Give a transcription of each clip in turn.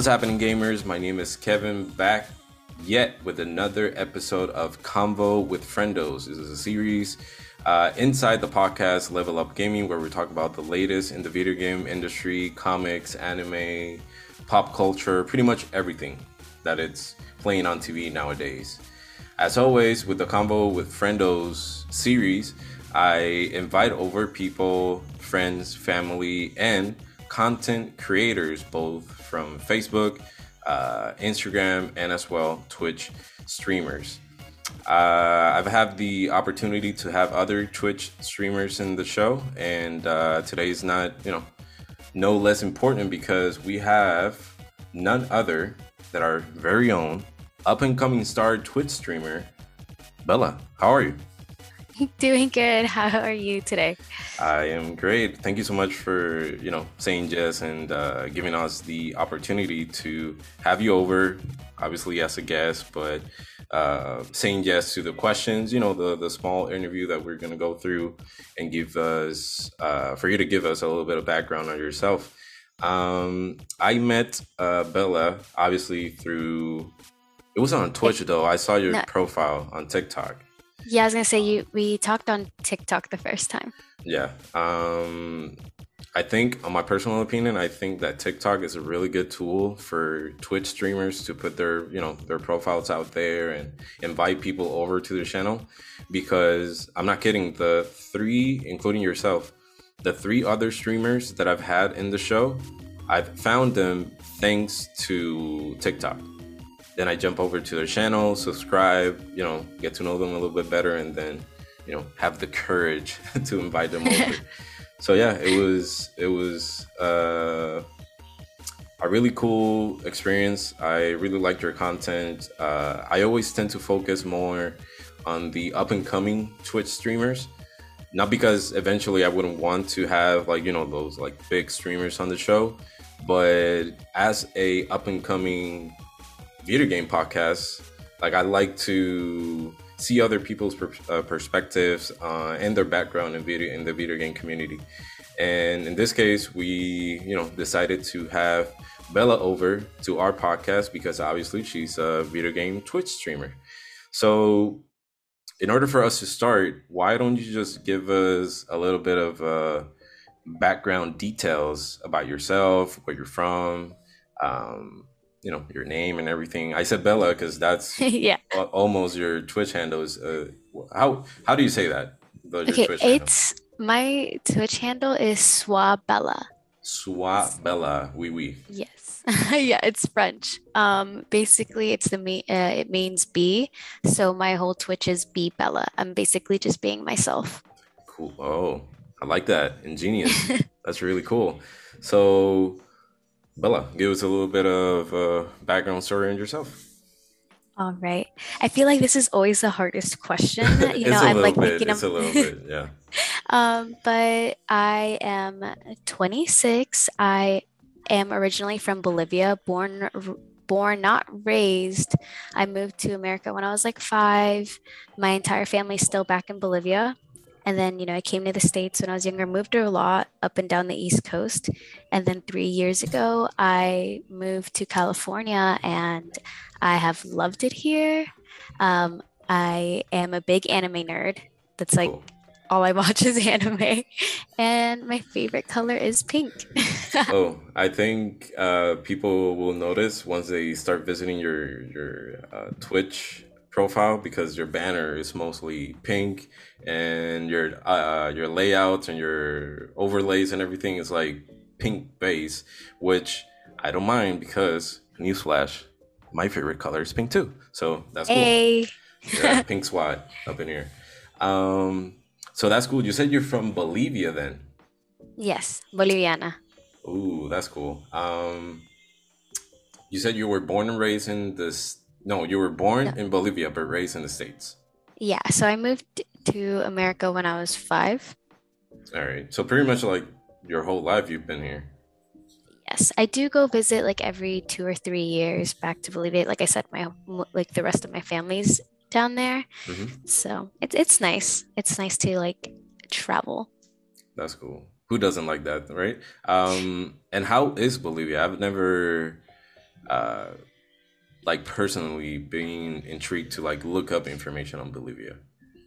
What's happening, gamers? My name is Kevin, back yet with another episode of Convo with Friendos. This is a series uh, inside the podcast Level Up Gaming where we talk about the latest in the video game industry, comics, anime, pop culture, pretty much everything that it's playing on TV nowadays. As always, with the Convo with Friendos series, I invite over people, friends, family, and content creators, both from Facebook, uh, Instagram, and as well Twitch streamers. Uh, I've had the opportunity to have other Twitch streamers in the show, and uh, today is not, you know, no less important because we have none other than our very own up and coming star Twitch streamer, Bella. How are you? Doing good. How are you today? I am great. Thank you so much for you know saying yes and uh, giving us the opportunity to have you over. Obviously as a guest, but uh, saying yes to the questions. You know the the small interview that we're gonna go through and give us uh, for you to give us a little bit of background on yourself. Um, I met uh, Bella obviously through. It was on Twitch though. I saw your no. profile on TikTok. Yeah, I was gonna say you. We talked on TikTok the first time. Yeah. Um, I think, on my personal opinion, I think that TikTok is a really good tool for Twitch streamers to put their, you know, their profiles out there and invite people over to their channel. Because I'm not kidding, the three, including yourself, the three other streamers that I've had in the show, I've found them thanks to TikTok then I jump over to their channel, subscribe, you know, get to know them a little bit better, and then, you know, have the courage to invite them over. so yeah, it was it was uh, a really cool experience. I really liked your content. Uh, I always tend to focus more on the up and coming Twitch streamers. Not because eventually I wouldn't want to have like you know those like big streamers on the show, but as a up and coming video game podcasts, like I like to see other people's per- uh, perspectives uh, and their background in video in the video game community. And in this case, we you know decided to have Bella over to our podcast because obviously she's a video game Twitch streamer. So, in order for us to start, why don't you just give us a little bit of uh, background details about yourself, where you're from, um, you know your name and everything. I said Bella because that's yeah almost your Twitch handle is. Uh, how how do you say that? Okay, it's handle? my Twitch handle is Swabella. Swabella, oui oui. Yes, yeah, it's French. Um, basically, it's the me. Uh, it means bee. So my whole Twitch is Bee Bella. I'm basically just being myself. Cool. Oh, I like that. Ingenious. that's really cool. So Bella, give us a little bit of uh, background story on yourself. All right. I feel like this is always the hardest question. You know, I'm like bit. it's a little bit, yeah. um, but I am 26. I am originally from Bolivia, born born not raised. I moved to America when I was like 5. My entire family's still back in Bolivia. And then, you know, I came to the States when I was younger, moved a lot up and down the East Coast. And then three years ago, I moved to California and I have loved it here. Um, I am a big anime nerd. That's like cool. all I watch is anime. And my favorite color is pink. oh, I think uh, people will notice once they start visiting your, your uh, Twitch profile because your banner is mostly pink and your uh, your layouts and your overlays and everything is like pink base, which I don't mind because newsflash, my favorite color is pink too. So that's cool. Hey. yeah, pink SWAT up in here. Um, so that's cool. You said you're from Bolivia then. Yes, Boliviana. Ooh, that's cool. Um, you said you were born and raised in this no, you were born no. in Bolivia but raised in the States. Yeah, so I moved to America when I was five. All right. So pretty much like your whole life you've been here. Yes, I do go visit like every two or three years back to Bolivia. Like I said, my like the rest of my family's down there, mm-hmm. so it's it's nice. It's nice to like travel. That's cool. Who doesn't like that, right? Um, and how is Bolivia? I've never uh, like personally being intrigued to like look up information on Bolivia?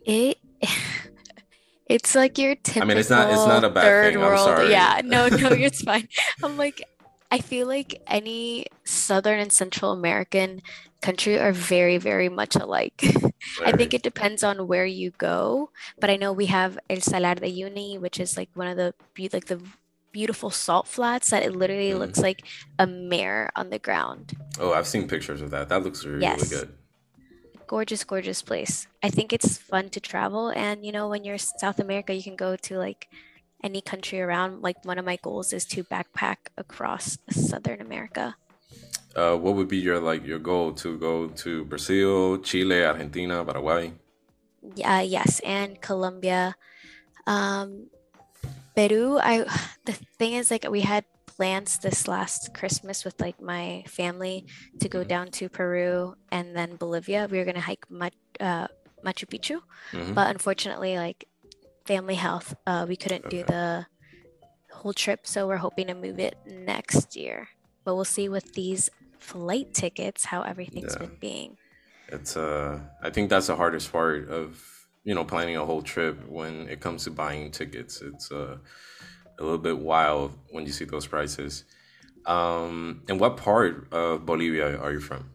It it's like your typical I mean, it's not it's not a bad third thing. I'm world. sorry. Yeah, no, no, it's fine. I'm like, I feel like any Southern and Central American country are very, very much alike. I think it depends on where you go, but I know we have El Salar de Uyuni, which is like one of the like the beautiful salt flats that it literally Mhm. looks like a mare on the ground. Oh, I've seen pictures of that. That looks really, Yes. good. Gorgeous, gorgeous place. I think it's fun to travel, and you know, when you're South America, you can go to like any country around. Like one of my goals is to backpack across Southern America. Uh, what would be your like your goal to go to Brazil, Chile, Argentina, Paraguay? Yeah, yes, and Colombia. Um, Peru, I the thing is like we had plans this last Christmas with like my family to go Mhm. down to Peru and then Bolivia. We were gonna hike Ma- uh, Machu Picchu, Mhm. but unfortunately, like family health, uh, we couldn't do the whole trip, so we're hoping to move it next year. But we'll see with these flight tickets how everything's Yeah. been being. It's uh, I think that's the hardest part of you know planning a whole trip when it comes to buying tickets. It's uh, a little bit wild when you see those prices. Um, and what part of Bolivia are you from?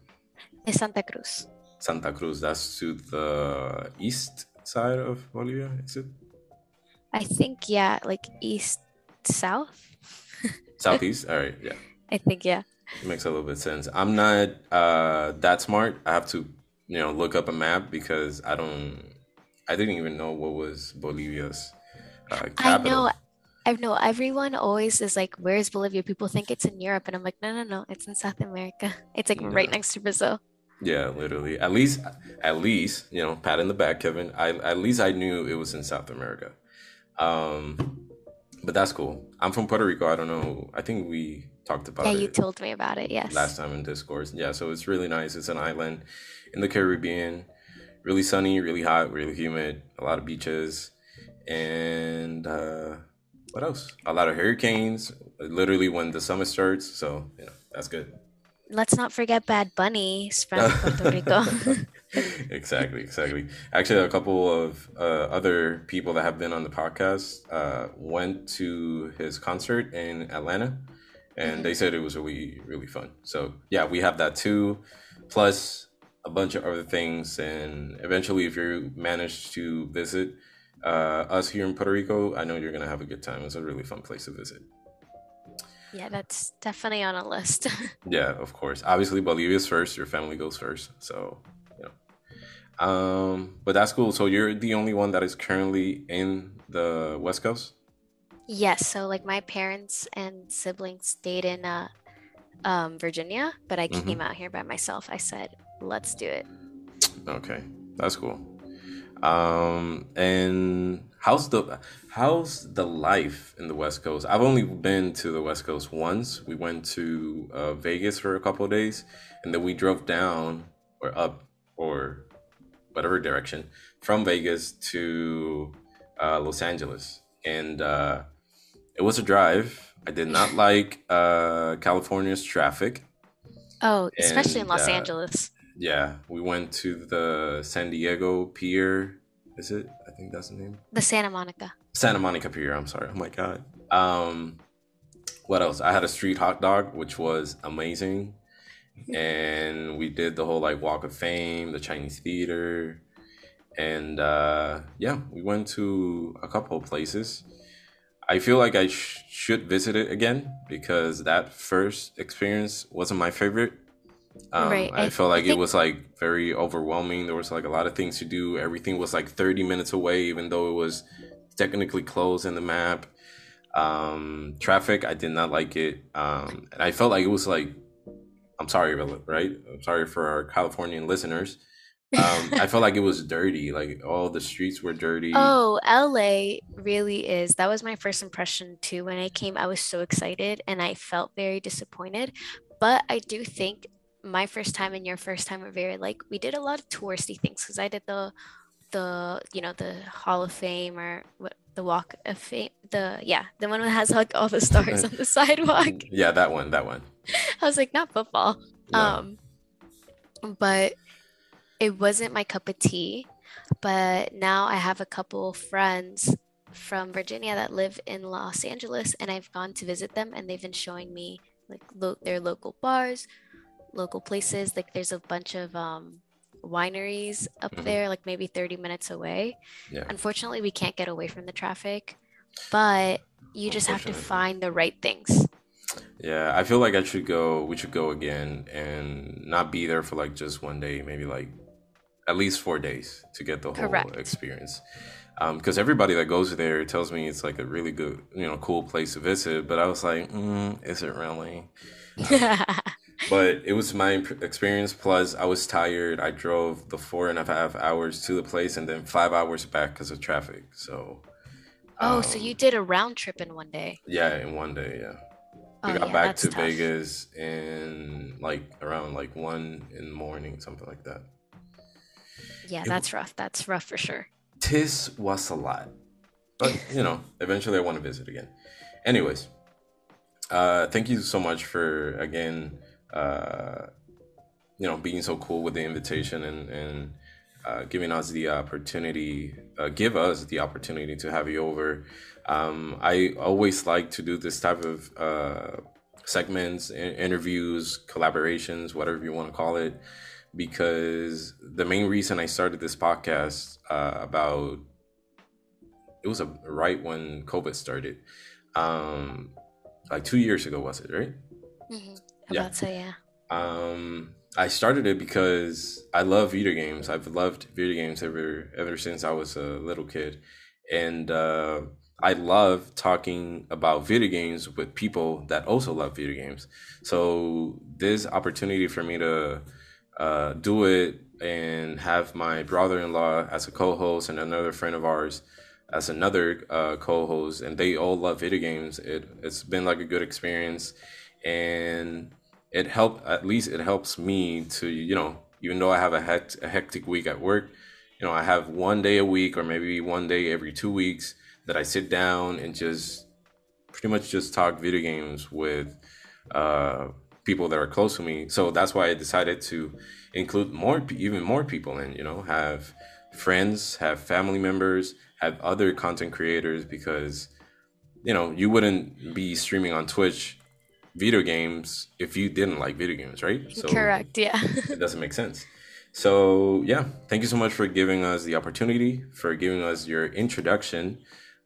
Santa Cruz. Santa Cruz. That's to the east side of Bolivia, is it? I think yeah, like east south. Southeast. All right, yeah. I think yeah. It makes a little bit sense. I'm not uh, that smart. I have to, you know, look up a map because I don't. I didn't even know what was Bolivia's uh, I capital. know. I know everyone always is like, "Where's Bolivia?" People think it's in Europe, and I'm like, "No, no, no, it's in South America. It's like right next to Brazil." Yeah, literally. At least, at least, you know, pat in the back, Kevin. I at least I knew it was in South America. Um, but that's cool. I'm from Puerto Rico. I don't know. I think we talked about it. Yeah, you told me about it. Yes. last time in Discord. Yeah, so it's really nice. It's an island in the Caribbean. Really sunny, really hot, really humid. A lot of beaches, and uh, what else? A lot of hurricanes. Literally when the summer starts. So you know that's good. Let's not forget Bad Bunny from Puerto Rico. exactly, exactly. Actually, a couple of uh, other people that have been on the podcast uh, went to his concert in Atlanta, and they said it was really, really fun. So yeah, we have that too, plus a bunch of other things. And eventually, if you manage to visit uh, us here in Puerto Rico, I know you're gonna have a good time. It's a really fun place to visit. yeah, that's definitely on a list. Yeah, of course. Obviously, Bolivia's first. Your family goes first. So, you know. Um, but that's cool. So you're the only one that is currently in the West Coast. yes. So like my parents and siblings stayed in uh, um, Virginia, but I Mhm. came out here by myself. I said, "Let's do it." Okay, that's cool. Um, and how's the how's the life in the West Coast? I've only been to the West Coast once. We went to uh, Vegas for a couple of days, and then we drove down or up or whatever direction from Vegas to uh, Los Angeles, and uh, it was a drive. I did not like uh, California's traffic. Oh, especially in Los uh, Angeles. Yeah, we went to the San Diego Pier. Is it? I think that's the name. The Santa Monica. Santa Monica Pier. I'm sorry. Oh my god. Um, what else? I had a street hot dog, which was amazing, and we did the whole like Walk of Fame, the Chinese Theater, and uh, yeah, we went to a couple of places. I feel like I sh- should visit it again because that first experience wasn't my favorite. Um, Right, I, I- felt like it was like very overwhelming. There was like a lot of things to do. Everything was like 30 minutes away, even though it was technically closed in the map. Um, traffic, I did not like it. Um, and I felt like it was like, I'm sorry, right? I'm sorry for our Californian listeners. Um, I felt like it was dirty. Like all the streets were dirty. Oh, LA really is. That was my first impression too. When I came, I was so excited and I felt very disappointed. But I do think my first time and your first time were very like we did a lot of touristy things because I did the the you know the Hall of Fame or what the Walk of Fame the yeah the one that has like all the stars on the sidewalk. Yeah, that one, that one. I was like, not football. No. Um, but it wasn't my cup of tea. But now I have a couple friends from Virginia that live in Los Angeles, and I've gone to visit them, and they've been showing me like lo- their local bars, local places. Like there's a bunch of um, wineries up Mhm. there, like maybe 30 minutes away. Yeah. Unfortunately, we can't get away from the traffic, but you just have to find the right things. Yeah, I feel like I should go. We should go again and not be there for like just one day, maybe like at least four days to get the whole experience. Because everybody that goes there tells me it's like a really good, you know, cool place to visit. But I was like, mm, is it really? But it was my experience. Plus, I was tired. I drove the four and a half hours to the place and then five hours back because of traffic. So, oh, so um, you did a round trip in one day. yeah, in one day, yeah. We Oh, got yeah, back to tough. Vegas in like around like one in the morning, something like that. Yeah, It- that's rough. That's rough for sure. Tis was a lot, but you know, eventually I want to visit again. Anyways, uh, thank you so much for again, uh, you know, being so cool with the invitation and and uh, giving us the opportunity, uh, give us the opportunity to have you over. Um, I always like to do this type of uh, segments, in- interviews, collaborations, whatever you want to call it, because the main reason I started this podcast uh, about it was a, right when COVID started, um, like two years ago, was it right? hmm Yeah. About to yeah. Um, I started it because I love video games. I've loved video games ever ever since I was a little kid, and uh, I love talking about video games with people that also love video games. So this opportunity for me to uh, do it and have my brother-in-law as a co-host and another friend of ours as another uh, co-host, and they all love video games. It it's been like a good experience, and it helped at least it helps me to you know even though i have a, hect- a hectic week at work you know i have one day a week or maybe one day every two weeks that i sit down and just pretty much just talk video games with uh, people that are close to me. So that's why i decided to include more even more people and you know have friends have family members have other content creators because you know you wouldn't be streaming on twitch video games if you didn't like video games, right? So Correct. Yeah. it doesn't make sense. So yeah, thank you so much for giving us the opportunity, for giving us your introduction.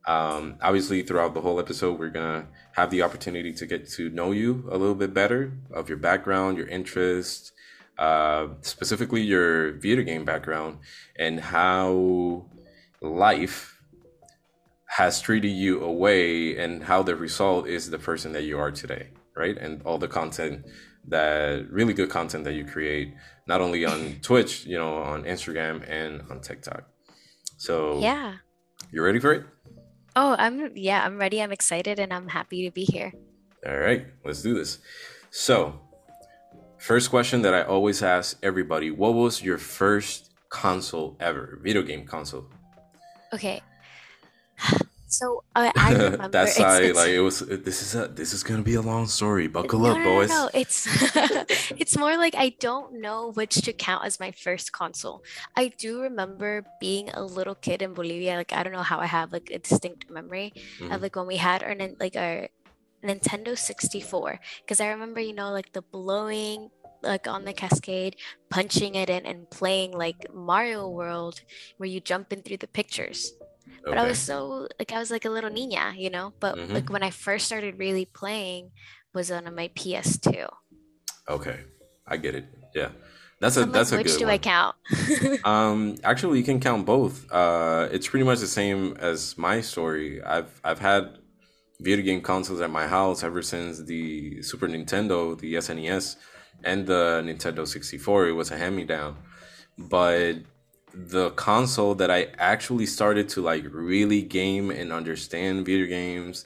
Um, obviously, throughout the whole episode, we're gonna have the opportunity to get to know you a little bit better of your background, your interests, uh, specifically your video game background, and how life has treated you away, and how the result is the person that you are today, right? And all the content that really good content that you create, not only on Twitch, you know, on Instagram and on TikTok. So yeah. you ready for it? Oh, I'm yeah, I'm ready. I'm excited and I'm happy to be here. All right, let's do this. So, first question that I always ask everybody: What was your first console ever? Video game console. Okay. So I, I remember That's it's- why, it's- like, it was. This is a. This is gonna be a long story. Buckle no, up, no, boys. No, no, it's it's more like I don't know which to count as my first console. I do remember being a little kid in Bolivia. Like I don't know how I have like a distinct memory Mhm. of like when we had our like our Nintendo 64 because I remember you know like the blowing like on the cascade, punching it in and playing like Mario World where you jump in through the pictures. But I was so like I was like a little niña, you know. But Mhm. like when I first started really playing was on my PS2. Okay, I get it. Yeah, that's a I'm that's like, a which good do one. I count? Um, actually, you can count both. Uh, it's pretty much the same as my story. I've I've had video game consoles at my house ever since the Super Nintendo, the SNES, and the Nintendo 64. It was a hand me down, but the console that I actually started to like really game and understand video games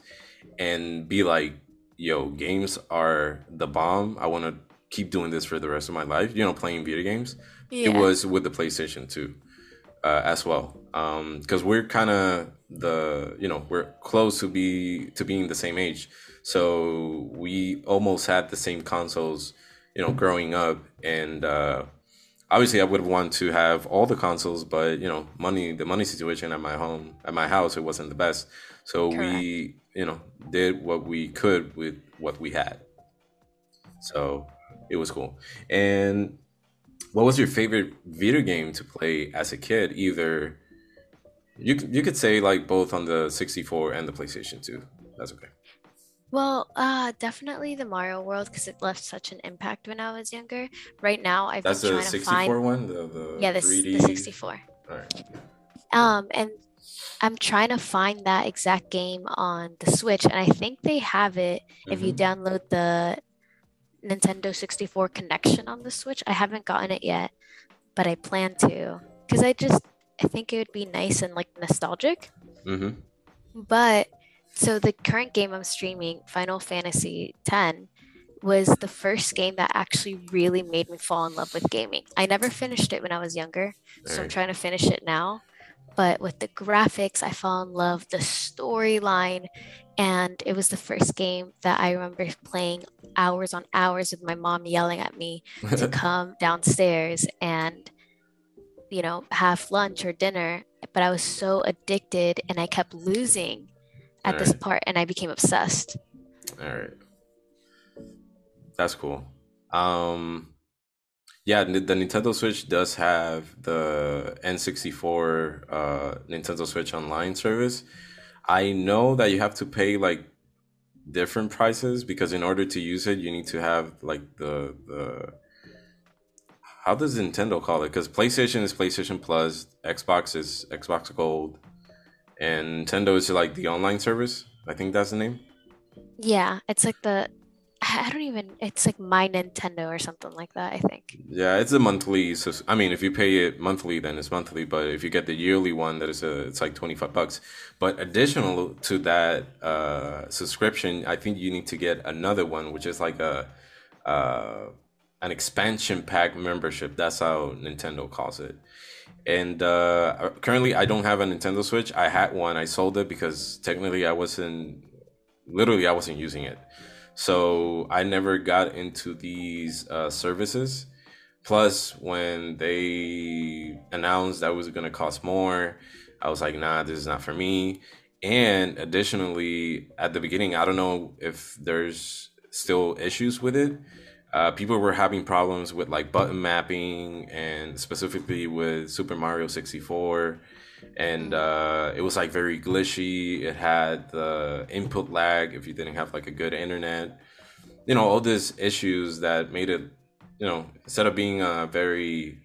and be like, yo, games are the bomb. I want to keep doing this for the rest of my life. You know, playing video games it was with the PlayStation 2 uh, as well. Because we're kind of the you know we're close to be to being the same age. So we almost had the same consoles, you know, growing up. And uh, obviously, I would want to have all the consoles, but you know, money, the money situation at my home, at my house, it wasn't the best. So Correct. we, you know, did what we could with what we had. So it was cool. And what was your favorite video game to play as a kid? Either you you could say like both on the 64 and the PlayStation 2. That's okay. Well, uh, definitely the Mario World because it left such an impact when I was younger. Right now, I've That's been the trying 64 to find. one, the, the Yeah, the, 3D. the 64. All right. Um, and I'm trying to find that exact game on the Switch, and I think they have it if you Mhm. download the Nintendo 64 connection on the Switch. I haven't gotten it yet, but I plan to because I just I think it would be nice and like nostalgic. Mm-hmm. But so the current game I'm streaming, Final Fantasy X, was the first game that actually really made me fall in love with gaming. I never finished it when I was younger, so I'm trying to finish it now. But with the graphics, I fell in love, the storyline, and it was the first game that I remember playing hours on hours with my mom yelling at me to come downstairs and you know have lunch or dinner but i was so addicted and i kept losing at this Right. part and i became obsessed All right. That's cool. Um, yeah, the the Nintendo Switch does have the N64 uh, Nintendo Switch Online service. I know that you have to pay like different prices because in order to use it, you need to have like the the how does Nintendo call it? Because PlayStation is PlayStation Plus, Xbox is Xbox Gold, and Nintendo is like the online service. I think that's the name. yeah it's like the i don't even it's like my nintendo or something like that i think Yeah, it's a monthly. So I mean, if you pay it monthly, then it's monthly. But if you get the yearly one, that is a it's like twenty five bucks. But additional to that uh, subscription, I think you need to get another one, which is like a uh, an expansion pack membership. That's how Nintendo calls it. And uh, currently, I don't have a Nintendo Switch. I had one. I sold it because technically, I wasn't literally I wasn't using it. So I never got into these uh, services. Plus, when they announced that it was going to cost more, I was like, nah, this is not for me. And additionally, at the beginning, I don't know if there's still issues with it. Uh, people were having problems with like button mapping and specifically with Super Mario 64. And uh, it was like very glitchy. It had the input lag if you didn't have like a good internet. You know, all these issues that made it you know, instead of being a very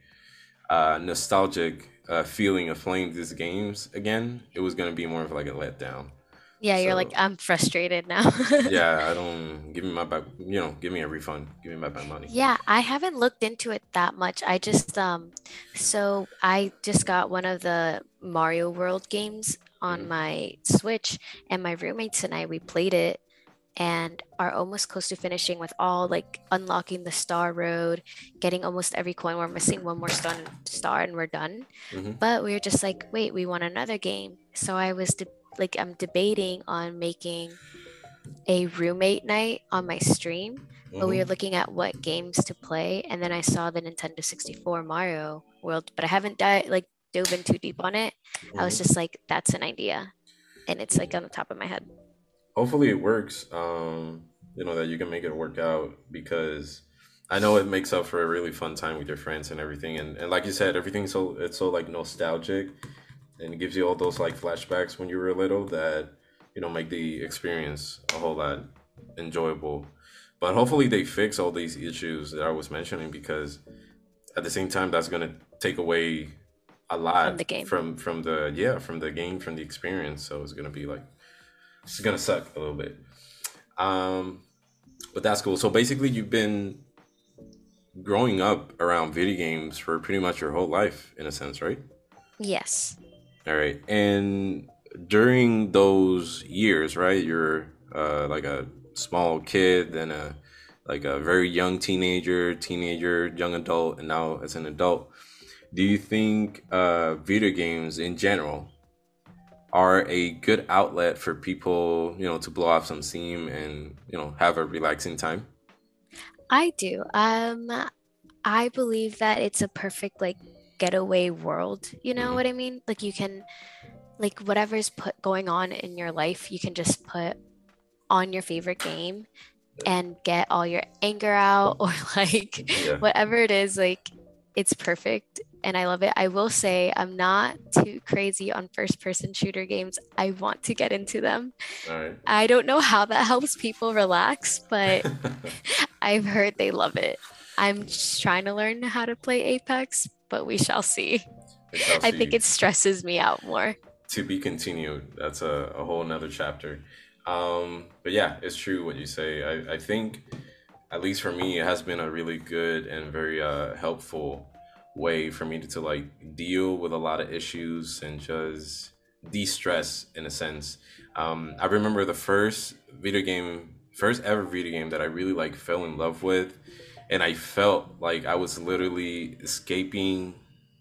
uh, nostalgic uh, feeling of playing these games again, it was gonna be more of like a letdown. Yeah you're like i'm frustrated now yeah, I don't give me my back. You know, give me a refund. Give me my back money. Yeah, I haven't looked into it that much. I just um so I just got one of the Mario World games on Mhm. my Switch and my roommates and I we played it and are almost close to finishing with all like unlocking the star road, getting almost every coin. We're missing one more star star and we're done. hmm But we were just like, wait, we want another game. So I was de- like I'm debating on making a roommate night on my stream but we hmm were looking at what games to play and then i saw the nintendo 64 mario world but i haven't di- like dove in too deep on it i was hmm just like that's an idea and it's like on the top of my head Hopefully, it works. Um, you know that you can make it work out because I know it makes up for a really fun time with your friends and everything. And, and like you said, everything's so it's so like nostalgic and it gives you all those like flashbacks when you were little that you know make the experience a whole lot enjoyable. But hopefully they fix all these issues that I was mentioning because at the same time that's gonna take away a lot from the game from from the yeah from the game from the experience. So it's gonna be like it's gonna suck a little bit. Um, but that's cool. So basically, you've been growing up around video games for pretty much your whole life, in a sense, right? yes All right. And during those years, right, you're uh, like a small kid, then a like a very young teenager, teenager, young adult, and now as an adult. Do you think uh, video games in general are a good outlet for people, you know, to blow off some steam and, you know, have a relaxing time? I do. Um, I believe that it's a perfect like getaway world. You know Mhm. what I mean? Like you can, like whatever's put going on in your life, you can just put on your favorite game and get all your anger out or like Yeah. whatever it is. Like it's perfect and I love it. I will say I'm not too crazy on first person shooter games. I want to get into them. Right. I don't know how that helps people relax, but I've heard they love it. I'm just trying to learn how to play Apex, but we shall see. We shall I think it stresses me out more. to be continued. That's a, a whole nother chapter. Um, but yeah, it's true what you say. I, I think, at least for me, it has been a really good and very uh, helpful way for me to, to like deal with a lot of issues and just de-stress in a sense. Um, I remember the first video game, first ever video game that I really like fell in love with, and I felt like I was literally escaping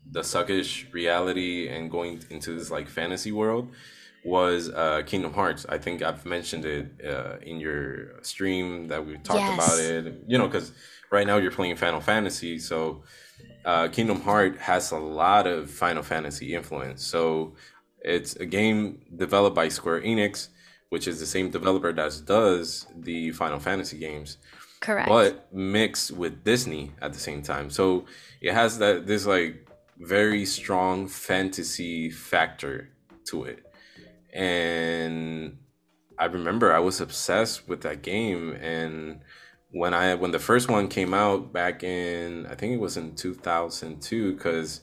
the suckish reality and going into this like fantasy world was uh Kingdom Hearts. I think I've mentioned it uh, in your stream that we talked Yes. about it. You know, because right now you're playing Final Fantasy, so uh, Kingdom Heart has a lot of Final Fantasy influence. So it's a game developed by Square Enix, which is the same developer that does the Final Fantasy games Correct. but mixed with Disney at the same time. So it has that this like very strong fantasy factor to it. And I remember I was obsessed with that game and when I when the first one came out back in I think it was in 2002 cuz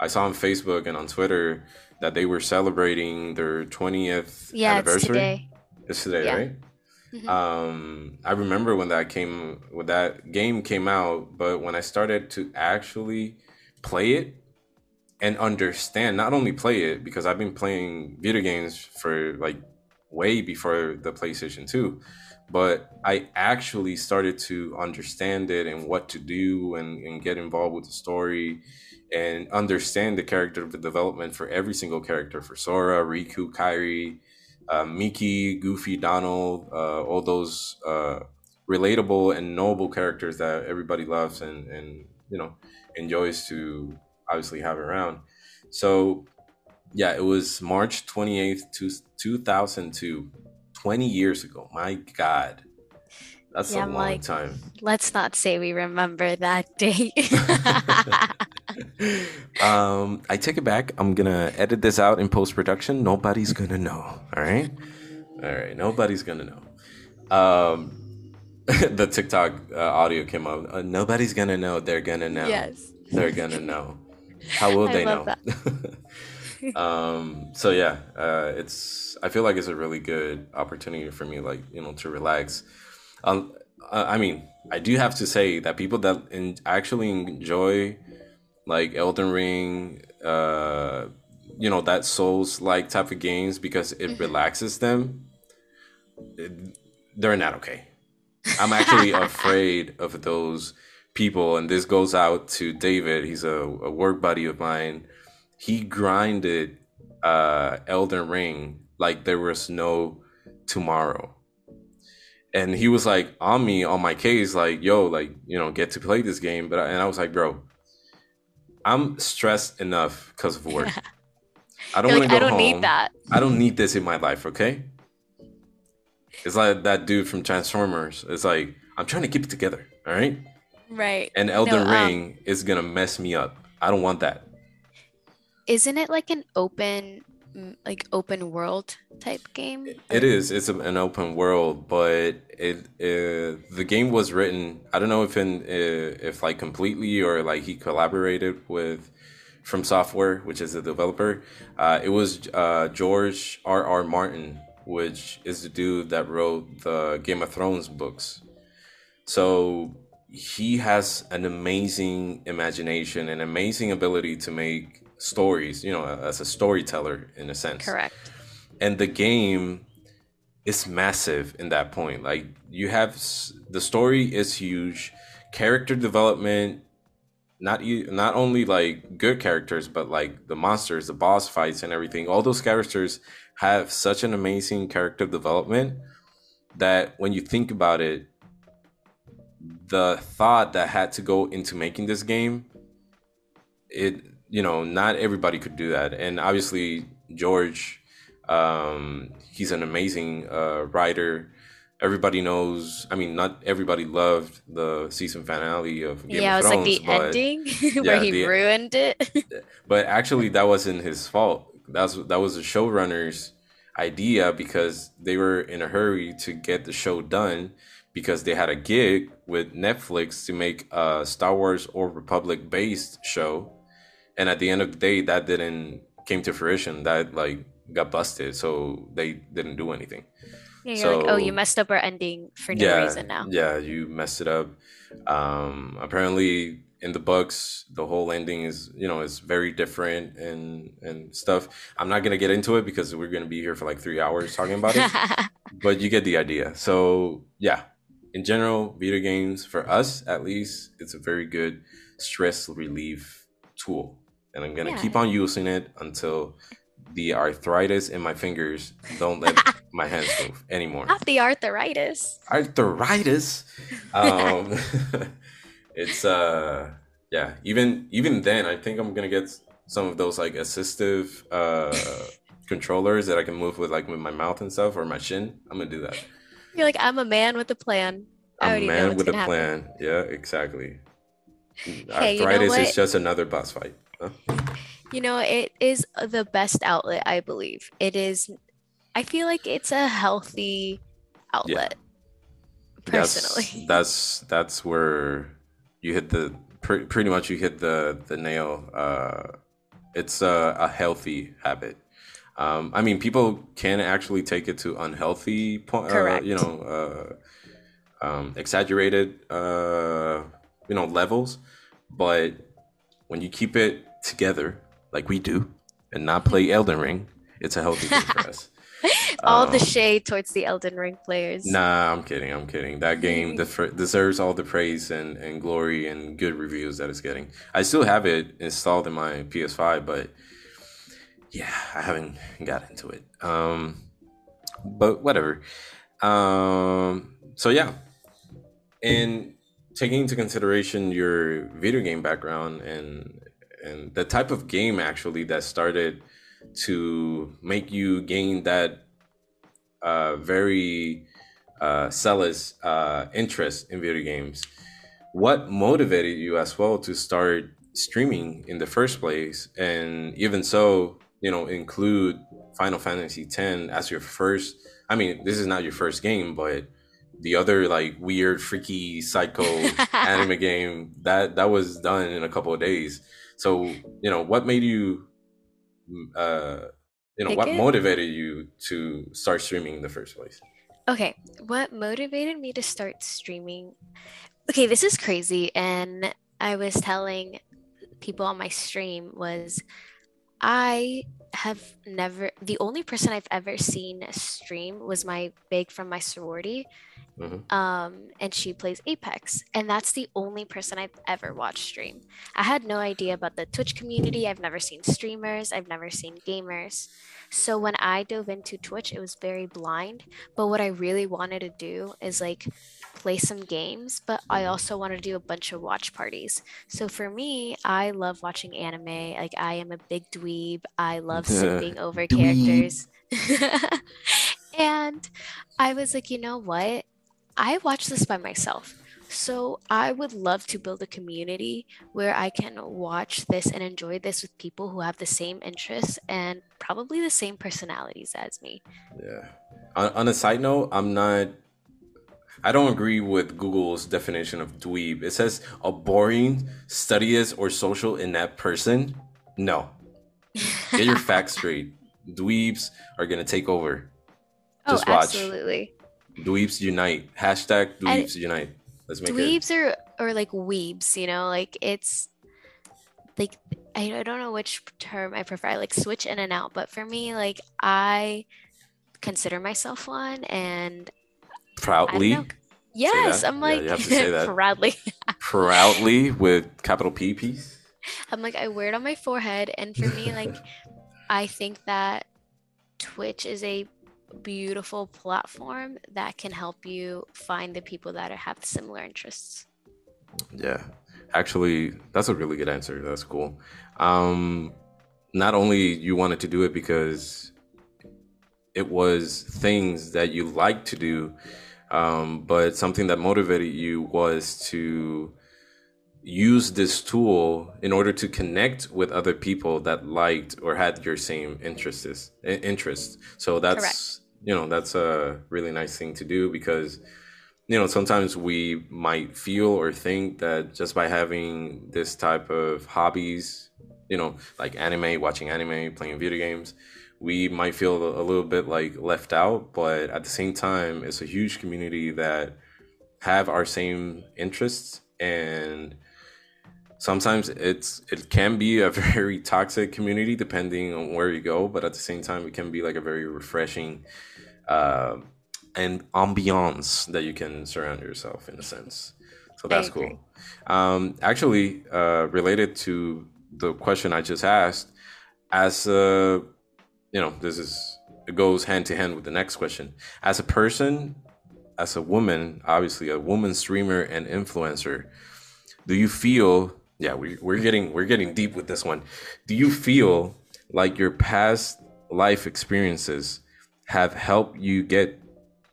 I saw on Facebook and on Twitter that they were celebrating their 20th yeah, it's anniversary. today. It's today, Yeah. right? Mhm. Um, I remember when that came, when that game came out, but when I started to actually play it and understand, not only play it because I've been playing video games for like way before the PlayStation 2, but I actually started to understand it and what to do and, and get involved with the story and understand the character development for every single character for Sora, Riku, Kairi, uh, Mickey, Goofy, Donald, uh, all those uh, relatable and noble characters that everybody loves and, and you know enjoys to obviously have around. So yeah, it was March 28th, 2002, 20 years ago. My God. That's Yeah, a I'm long like- time. Let's not say we remember that date. um, I take it back. I'm gonna edit this out in post production. Nobody's gonna know. All right, all right. Nobody's gonna know. Um, the TikTok uh, audio came up. Uh, nobody's gonna know. They're gonna know. yes. They're gonna know. How will I they know? um. So yeah, uh, it's. I feel like it's a really good opportunity for me, like you know, to relax. Um, I mean, I do have to say that people that in, actually enjoy like Elden Ring, uh, you know, that Souls like type of games because it Mhm. relaxes them, it- they're not okay. I'm actually afraid of those people, and this goes out to David. He's a, a work buddy of mine. He grinded uh, Elden Ring like there was no tomorrow. And he was like on me on my case, like, yo, like, you know, get to play this game. But I, and I was like, bro, I'm stressed enough because of work. I don't want like, to go I don't home. need that. I don't need this in my life, okay? It's like that dude from Transformers. It's like, I'm trying to keep it together, all right? Right. And Elden No, um, Ring is gonna mess me up. I don't want that. Isn't it like an open, like open world type game? It is. It's an open world, but it uh, the game was written. I don't know if in if like completely or like he collaborated with FromSoftware, which is the developer. Uh, it was uh, George R. R. Martin, which is the dude that wrote the Game of Thrones books. So he has an amazing imagination, an amazing ability to make stories. You know, as a storyteller in a sense Correct. and the game is massive in that point like you have the story is huge character development not not only like good characters but like the monsters the boss fights and everything all those characters have such an amazing character development that when you think about it, the thought that had to go into making this game, it you know, not everybody could do that. And obviously George, um, he's an amazing uh, writer everybody knows. I mean, not everybody loved the season finale of Game yeah, of it was like the ending where yeah, he the- ruined it. but actually, that wasn't his fault. That's that was the showrunner's idea because they were in a hurry to get the show done because they had a gig with Netflix to make a Star Wars or Republic based show, and at the end of the day, that didn't came to fruition. That like got busted, so they didn't do anything. Yeah, you're like, oh, you messed up our ending for no yeah, reason now. Yeah, you messed it up. Um, apparently, in the books, the whole ending is you know is very different and and stuff. I'm not gonna get into it because we're gonna be here for like three hours talking about it. but you get the idea. So yeah, in general, video games for us at least, it's a very good stress relief tool, and I'm gonna Yeah. keep on using it until the arthritis in my fingers don't let my hands move anymore Not the arthritis. arthritis um it's uh yeah even even then i think i'm gonna get some of those like assistive uh controllers that i can move with like with my mouth and stuff or my shin i'm gonna do that You're like, I'm a man with a plan. I i'm a man with a happen. plan yeah exactly Hey, you know arthritis is just another boss fight? You know, it is the best outlet, I believe. It is, I feel like it's a healthy outlet, personally. that's that's that's where you hit the pre- pretty much you hit the the nail uh it's a, a healthy habit um i mean people can actually take it to unhealthy point uh, you know uh um exaggerated uh you know levels but when you keep it together like we do and not play elden ring it's a healthy thing for us all the Um, shade towards the Elden Ring players. Nah, I'm kidding. I'm kidding. That game def- deserves all the praise and, and glory and good reviews that it's getting. I still have it installed in my PS5, but yeah, I haven't got into it. Um, but whatever. Um, so yeah, and taking into consideration your video game background and and the type of game actually that started to make you gain that uh, very uh, zealous uh, interest in video games. What motivated you as well to start streaming in the first place, and even so, you know, include Final Fantasy X as your first? I mean, this is not your first game, but the other like weird, freaky, psycho anime game that that was done in a couple of days. So, you know, what made you? Uh, you know Pick what it? motivated you to start streaming in the first place Okay, what motivated me to start streaming? Okay, this is crazy. And I was telling people on my stream was I have never, the only person I've ever seen stream was my big from my sorority. Mhm. Um, and she plays Apex. And that's the only person I've ever watched stream. I had no idea about the Twitch community. I've never seen streamers, I've never seen gamers. So when I dove into Twitch, it was very blind. But what I really wanted to do is like play some games, but I also want to do a bunch of watch parties. So for me, I love watching anime. Like I am a big dweeb. I love sipping over characters. and I was like, you know what? I watch this by myself. So I would love to build a community where I can watch this and enjoy this with people who have the same interests and probably the same personalities as me. yeah on, on a side note i'm not i don't agree with google's definition of dweeb it says a boring studious or social inept person no get your facts straight dweebs are gonna take over oh, just oh, watch absolutely. dweebs unite hashtag dweebs unite let's make it Dweebs are or like weebs, you know, like it's like I, I don't know which term I prefer. I like switch in and out, but for me, like I consider myself one, and proudly. Yes. I'm Yeah, like you have to say that. proudly. proudly with capital p piece I'm like I wear it on my forehead, and for me, like I think that Twitch is a beautiful platform that can help you find the people that have similar interests. Yeah, actually, that's a really good answer. That's cool. Um, not only you wanted to do it because it was things that you like to do, um, but something that motivated you was to use this tool in order to connect with other people that liked or had your same interests interests so that's Correct. you know that's a really nice thing to do because you know sometimes we might feel or think that just by having this type of hobbies you know like anime watching anime playing video games we might feel a little bit like left out but at the same time it's a huge community that have our same interests and sometimes it's it can be a very toxic community depending on where you go but at the same time it can be like a very refreshing uh, and ambiance that you can surround yourself in a sense. So that's cool. um, actually uh, related to the question i just asked as a you know this is it goes hand to hand with the next question. As a person as a woman obviously a woman streamer and influencer do you feel yeah we, we're getting we're getting deep with this one. Do you feel like your past life experiences have helped you get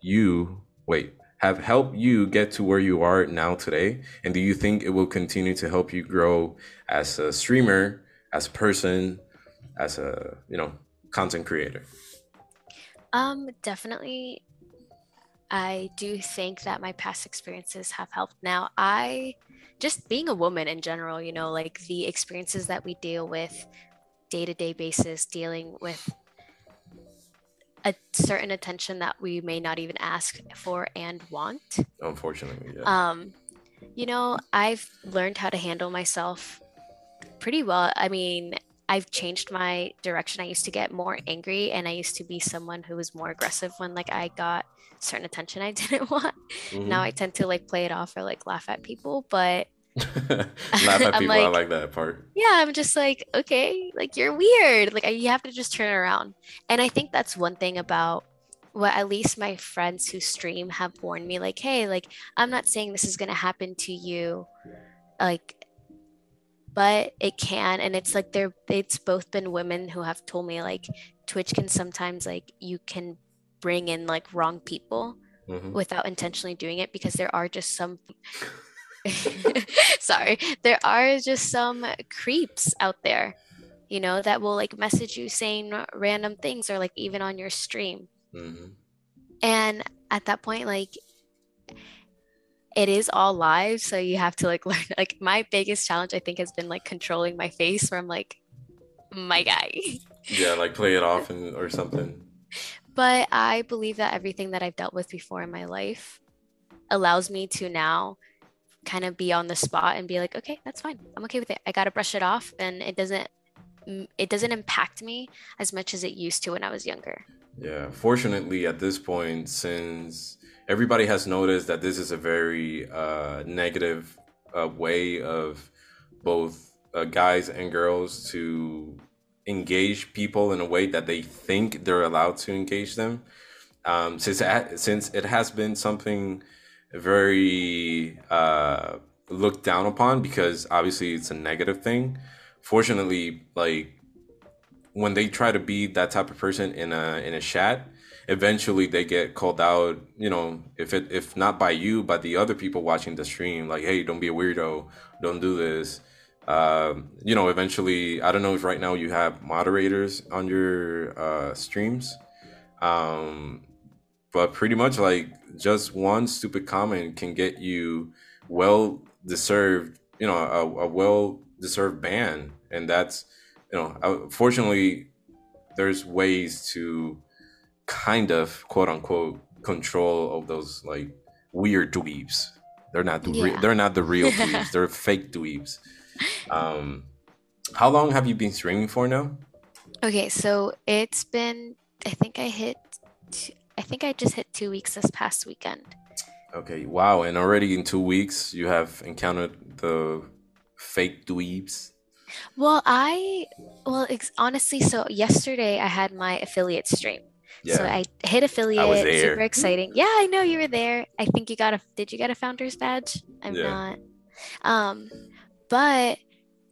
you wait have helped you get to where you are now today? And do you think it will continue to help you grow as a streamer as a person as a you know content creator? Um definitely. I do think that my past experiences have helped. Now i just being a woman in general, you know, like the experiences that we deal with day to day basis, dealing with a certain attention that we may not even ask for and want. Unfortunately, yeah. Um, you know, I've learned how to handle myself pretty well. I mean, I've changed my direction. I used to get more angry and I used to be someone who was more aggressive when like I got certain attention I didn't want. Mm-hmm. Now I tend to like play it off or like laugh at people, but laugh at people. Like, I like that part. Yeah, I'm just like, okay, like you're weird. Like you have to just turn around. And I think that's one thing about what at least my friends who stream have warned me like, hey, like I'm not saying this is gonna happen to you, like but it can and it's like there it's both been women who have told me like twitch can sometimes like you can bring in like wrong people mm-hmm. without intentionally doing it because there are just some sorry there are just some creeps out there you know that will like message you saying random things or like even on your stream mm-hmm. and at that point like it is all live so you have to like learn like my biggest challenge i think has been like controlling my face where i'm like my guy yeah like play it off and, or something but i believe that everything that i've dealt with before in my life allows me to now kind of be on the spot and be like okay that's fine. I'm okay with it. I gotta brush it off and it doesn't it doesn't impact me as much as it used to when i was younger. Yeah fortunately at this point since everybody has noticed that this is a very uh, negative uh, way of both uh, guys and girls to engage people in a way that they think they're allowed to engage them. Um, since since it has been something very uh, looked down upon because obviously it's a negative thing. Fortunately, like when they try to be that type of person in a in a chat, eventually they get called out you know if it if not by you but the other people watching the stream like hey don't be a weirdo don't do this um, you know eventually i don't know if right now you have moderators on your uh, streams um, but pretty much like just one stupid comment can get you well deserved you know a, a well deserved ban and that's you know uh, fortunately there's ways to kind of quote unquote control of those like weird dweebs. They're not the yeah. re- they're not the real dweebs. they're fake dweebs. Um, how long have you been streaming for now? Okay, so it's been I think I hit I think I just hit two weeks this past weekend. Okay, wow! And already in two weeks, you have encountered the fake dweebs. Well, I well ex- honestly, so yesterday I had my affiliate stream. So I hit affiliate, super there. exciting. Yeah, I know you were there. I think you got a did you get a founder's badge? I'm Yeah. not. Um, but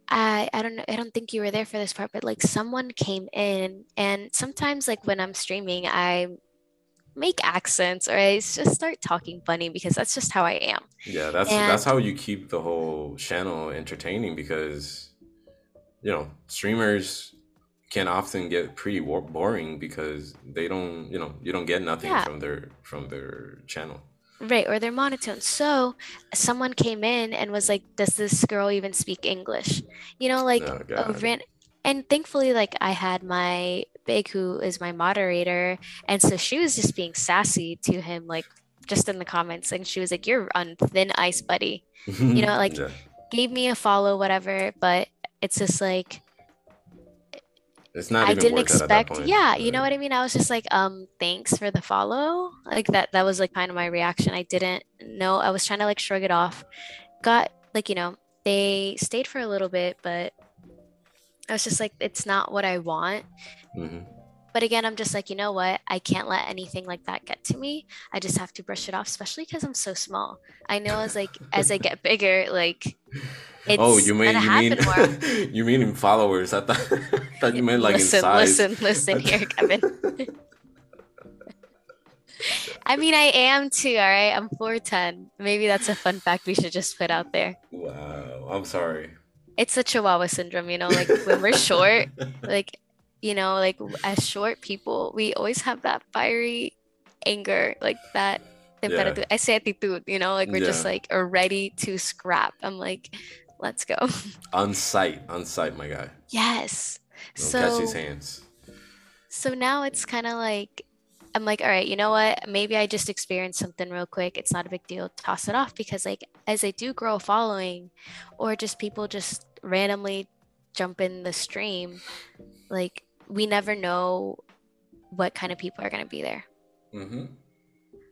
I I don't know, I don't think you were there for this part, but like someone came in and sometimes like when I'm streaming, I make accents or I just start talking funny because that's just how I am. Yeah, that's that's how you keep the whole channel entertaining because you know streamers can often get pretty boring because they don't you know you don't get nothing yeah, from their from their channel. Right, or they're monotone. So someone came in and was like, "Does this girl even speak English?" You know, like Oh a God. ran and thankfully like I had my big who is my moderator, and so she was just being sassy to him like just in the comments and she was like, "You're on thin ice, buddy." You know, like Yeah, gave me a follow whatever, but it's just like it's not I didn't worth it at that expect, yeah, you know what I mean? I was just like, um, thanks for the follow. Like that that was like kind of my reaction. I didn't know. I was trying to like shrug it off. Got like, you know, they stayed for a little bit, but I was just like, it's not what I want. hmm But again, I'm just like, you know what? I can't let anything like that get to me. I just have to brush it off, especially because I'm so small. I know as like as I get bigger, like Oh, it's you mean you mean you mean in followers? I thought thought you meant like in Listen, size. listen, listen I here, Kevin. I mean, I am too, all right? I'm 4'10. Maybe that's a fun fact we should just put out there. Wow, I'm sorry. It's the Chihuahua syndrome, you know, like when we're short, like, you know, like as short people, we always have that fiery anger, like that Yeah, temperatura, ese attitude, you know, like we're just like ready to scrap. I'm like, let's go. On site, on site, my guy. Yes. Don't catch these So hands. So now it's kind of like, I'm like, all right, you know what? Maybe I just experienced something real quick. It's not a big deal. Toss it off because, like, as I do grow a following, or just people just randomly jump in the stream, like, we never know what kind of people are going to be there. Mm-hmm.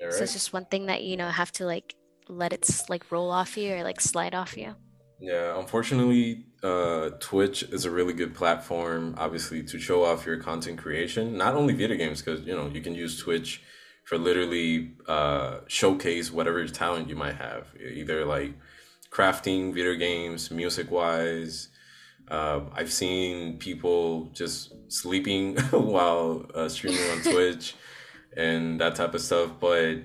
All So it's just one thing that, you know, have to like let it like roll off you or like slide off you. Yeah, unfortunately, uh, Twitch is a really good platform, obviously, to show off your content creation. Not only video games, because you know you can use Twitch for literally uh, showcase whatever talent you might have, either like crafting, video games, music wise. Uh, I've seen people just sleeping while uh, streaming on Twitch and that type of stuff. But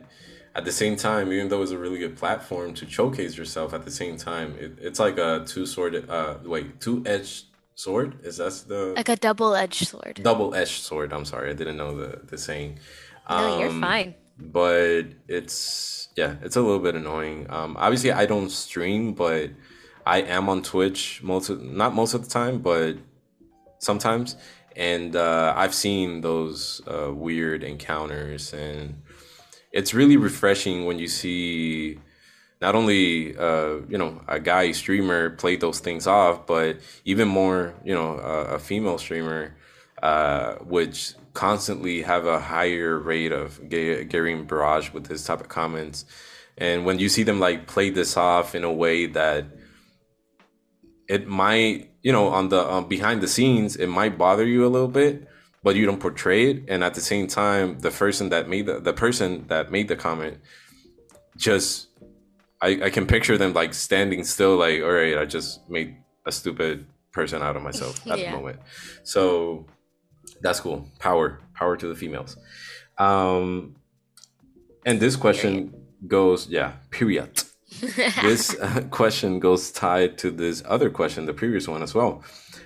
at the same time, even though it's a really good platform to showcase yourself, at the same time, it, it's like a two sword, uh, wait, two edged sword. Is that the Like a double-edged sword. double edged sword? I'm sorry, I didn't know the the saying. No, you're Um, fine. but it's yeah, it's a little bit annoying. Um, obviously, I don't stream, but I am on Twitch most of, not most of the time, but sometimes. And uh, I've seen those uh, weird encounters, and it's really refreshing when you see not only uh, you know a guy streamer play those things off, but even more you know a, a female streamer, uh, which constantly have a higher rate of getting barrage with this type of comments. And when you see them like play this off in a way that it might you know on the um, behind the scenes it might bother you a little bit but you don't portray it. And at the same time the person that made the, the person that made the comment just I, I can picture them like standing still like all right i just made a stupid person out of myself at the moment. So that's cool. Power power to the females. Um and this Period. question goes yeah period this uh, question goes tied to this other question, the previous one as well.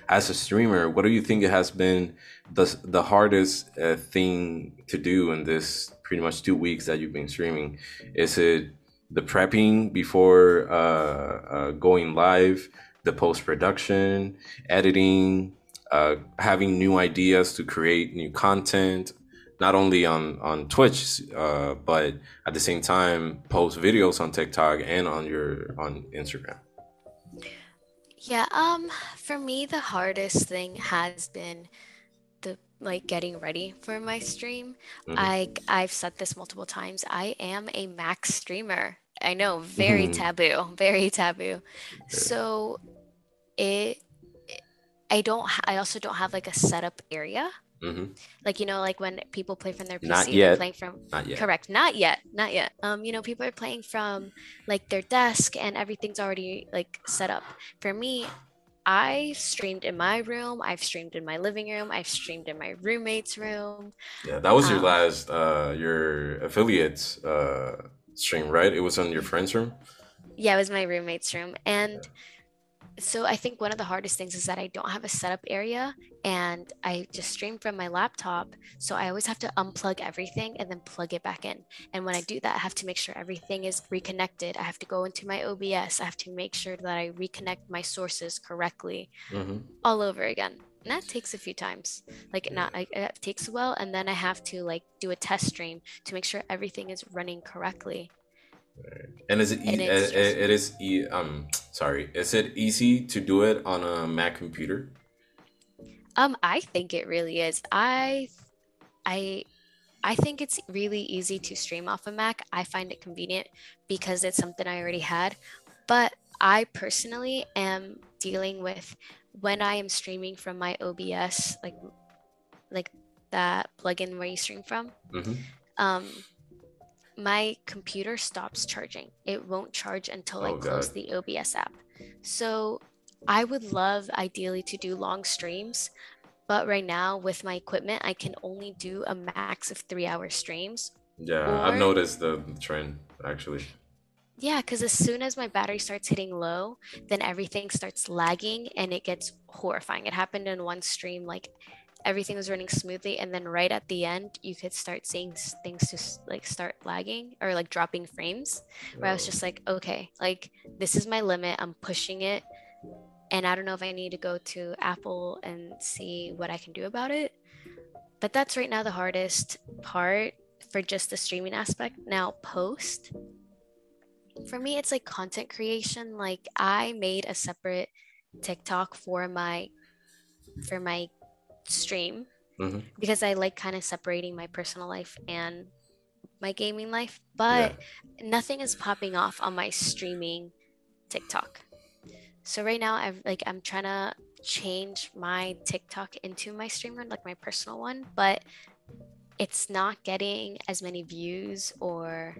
As a streamer, what do you think it has been the the hardest uh, thing to do in this pretty much two weeks that you've been streaming? Is it the prepping before uh, uh, going live, the post production, editing, uh, having new ideas to create new content, not only on on Twitch, uh, but at the same time post videos on TikTok and on your on Instagram. Yeah, um, for me, the hardest thing has been the like getting ready for my stream. hmm I I've said this multiple times. I am a Mac streamer. I know, very taboo, very taboo. So it I don't. I also don't have like a setup area. Mm-hmm. Like you know, like when people play from their PC, Not yet. playing from Not yet. correct, not yet, not yet. Um, you know, people are playing from like their desk and everything's already like set up. For me, I streamed in my room. I've streamed in my living room. I've streamed in my roommate's room. Yeah, that was your Um, last uh your affiliates uh stream, right? It was on your friend's room. Yeah, it was my roommate's room. And so I think one of the hardest things is that I don't have a setup area and I just stream from my laptop. So I always have to unplug everything and then plug it back in. And when I do that, I have to make sure everything is reconnected. I have to go into my OBS. I have to make sure that I reconnect my sources correctly Mm-hmm. all over again. And that takes a few times. Like not it takes a while and then I have to like do a test stream to make sure everything is running correctly. And is it, e- And it, it's it, it is um sorry, is it easy to do it on a Mac computer? Um, I think it really is. I, I, I think it's really easy to stream off a Mac. I find it convenient because it's something I already had. But I personally am dealing with when I am streaming from my OBS, like, like that plugin where you stream from. Mm-hmm. Um, my computer stops charging. It won't charge until I Oh, close God. the OBS app. So I would love ideally to do long streams, but right now with my equipment, I can only do a max of three hour streams. Yeah, I've noticed the trend actually. Yeah, because as soon as my battery starts hitting low, then everything starts lagging and it gets horrifying. It happened in one stream, like everything was running smoothly, and then right at the end, you could start seeing things just like start lagging or like dropping frames. Where I was Oh. just like, okay, like this is my limit. I'm pushing it, and I don't know if I need to go to Apple and see what I can do about it. But that's right now the hardest part for just the streaming aspect. Now, post for me it's like content creation like i made a separate tiktok for my for my stream Mhm. because i like kind of separating my personal life and my gaming life but nothing is popping off on my streaming tiktok so right now i've like i'm trying to change my tiktok into my streamer like my personal one but it's not getting as many views or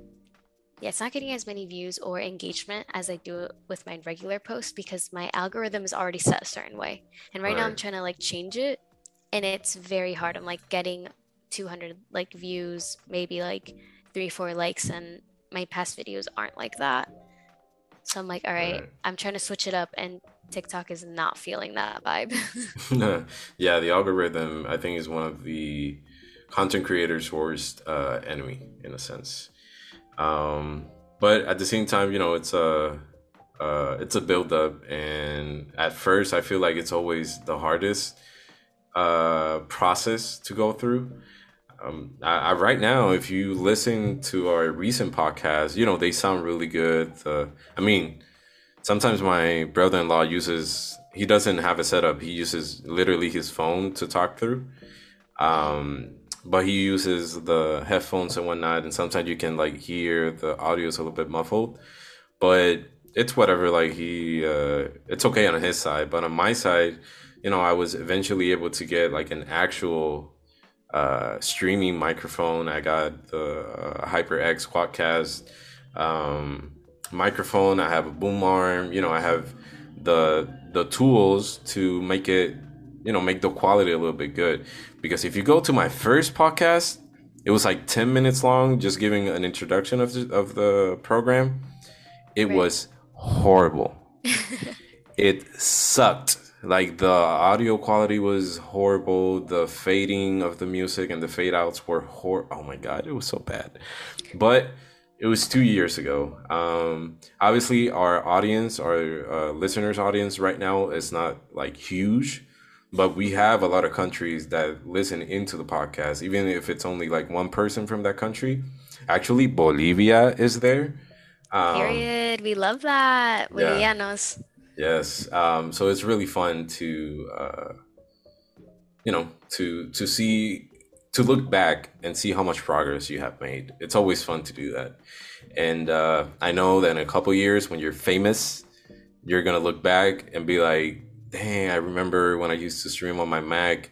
yeah, it's not getting as many views or engagement as I do with my regular post because my algorithm is already set a certain way. And right now I'm trying to like change it and it's very hard. I'm like getting 200 like views, maybe like three, four likes, and my past videos aren't like that. So I'm like, all right, Right. I'm trying to switch it up, and TikTok is not feeling that vibe. yeah, the algorithm I think is one of the content creators' worst uh, enemy in a sense. Um, but at the same time, you know, it's a uh, it's a build up, and at first, I feel like it's always the hardest uh, process to go through. Um, I, I, right now, if you listen to our recent podcast, you know they sound really good. Uh, I mean, sometimes my brother-in-law uses he doesn't have a setup he uses literally his phone to talk through um but he uses the headphones and whatnot and sometimes you can like hear the audio is a little bit muffled but it's whatever like he uh it's okay on his side but on my side you know i was eventually able to get like an actual uh streaming microphone. I got the uh, hyperx quadcast um microphone. I have a boom arm. You know i have the the tools to make it you know make the quality a little bit good. Because if you go to my first podcast it was like 10 minutes long just giving an introduction of the, of the program. It Right. was horrible. It sucked like the audio quality was horrible the fading of the music and the fade outs were hor oh my god it was so bad but it was two years ago um obviously our audience our uh, listeners audience right now is not like huge but we have a lot of countries that listen into the podcast even if it's only like one person from that country actually bolivia is there um, Period. We love that. yeah. Yes. Um, so it's really fun to, uh, you know, to to see, to look back and see how much progress you have made. It's always fun to do that. And uh, I know that in a couple years, when you're famous, you're gonna look back and be like, dang, I remember when I used to stream on my Mac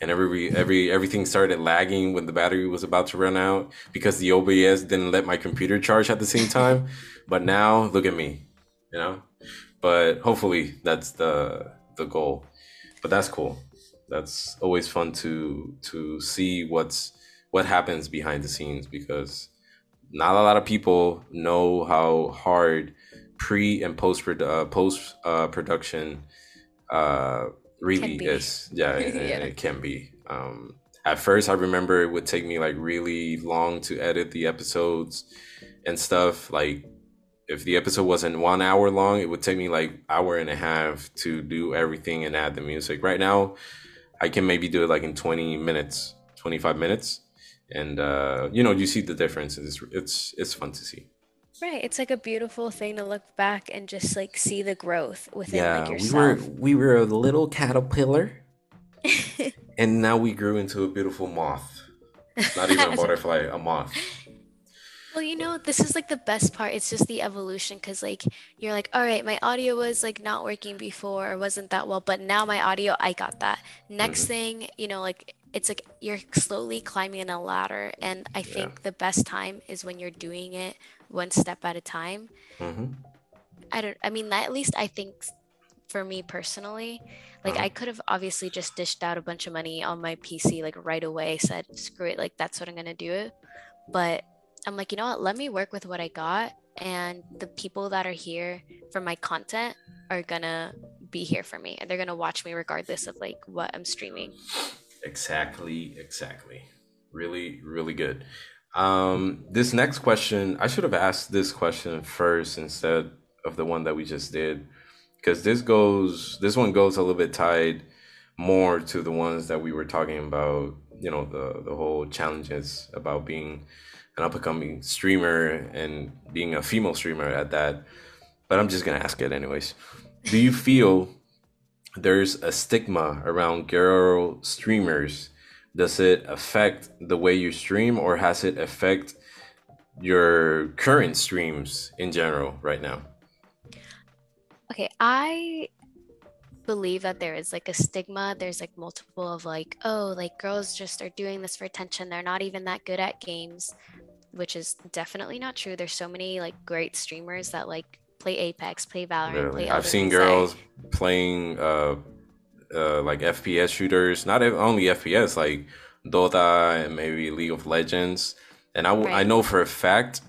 and every every everything started lagging when the battery was about to run out because the OBS didn't let my computer charge at the same time. but now look at me, you know. But hopefully that's the the goal. But that's cool. That's always fun to to see what's what happens behind the scenes because not a lot of people know how hard pre and post uh, post uh, production uh, really is. Yeah, it, yeah, it can be. Um, at first, I remember it would take me like really long to edit the episodes and stuff. Like, if the episode wasn't one hour long, it would take me like hour and a half to do everything and add the music. Right now, I can maybe do it like in twenty minutes, twenty five minutes, and uh, you know, you see the difference. It's it's it's fun to see. Right. It's like a beautiful thing to look back and just like see the growth within Yeah, like we were we were a little caterpillar, and now we grew into a beautiful moth. Not even a- butterfly, a moth. Well, you know, this is like the best part. It's just the evolution because, like, you're like, all right, my audio was like not working before or wasn't that well, but now my audio, I got that. Next hmm thing, you know, like, it's like you're slowly climbing in a ladder. And I Yeah. think the best time is when you're doing it one step at a time. hmm I don't, I mean, at least I think for me personally, like, Uh-huh. I could have obviously just dished out a bunch of money on my PC, like, right away, said, screw it, like, that's what I'm gonna do. But I'm like, you know what? Let me work with what I got, and the people that are here for my content are gonna be here for me, and they're gonna watch me regardless of like what I'm streaming. Exactly, exactly. Really, really good. Um, this next question, I should have asked this question first instead of the one that we just did, because this goes, this one goes a little bit tied more to the ones that we were talking about. You know, the the whole challenges about being an up and coming streamer and being a female streamer at that. But I'm just gonna ask it anyways. Do you feel there's a stigma around girl streamers? Does it affect the way you stream, or has it affect your current streams in general right now? Okay, I believe that there is like a stigma. There's like multiple of like, oh, like girls just are doing this for attention. They're not even that good at games, which is definitely not true. There's so many like great streamers that like play Apex, play Valorant, Literally, play I've seen girls playing uh, uh, like FPS shooters, not only FPS, like Dota and maybe League of Legends. And I Right. know for a fact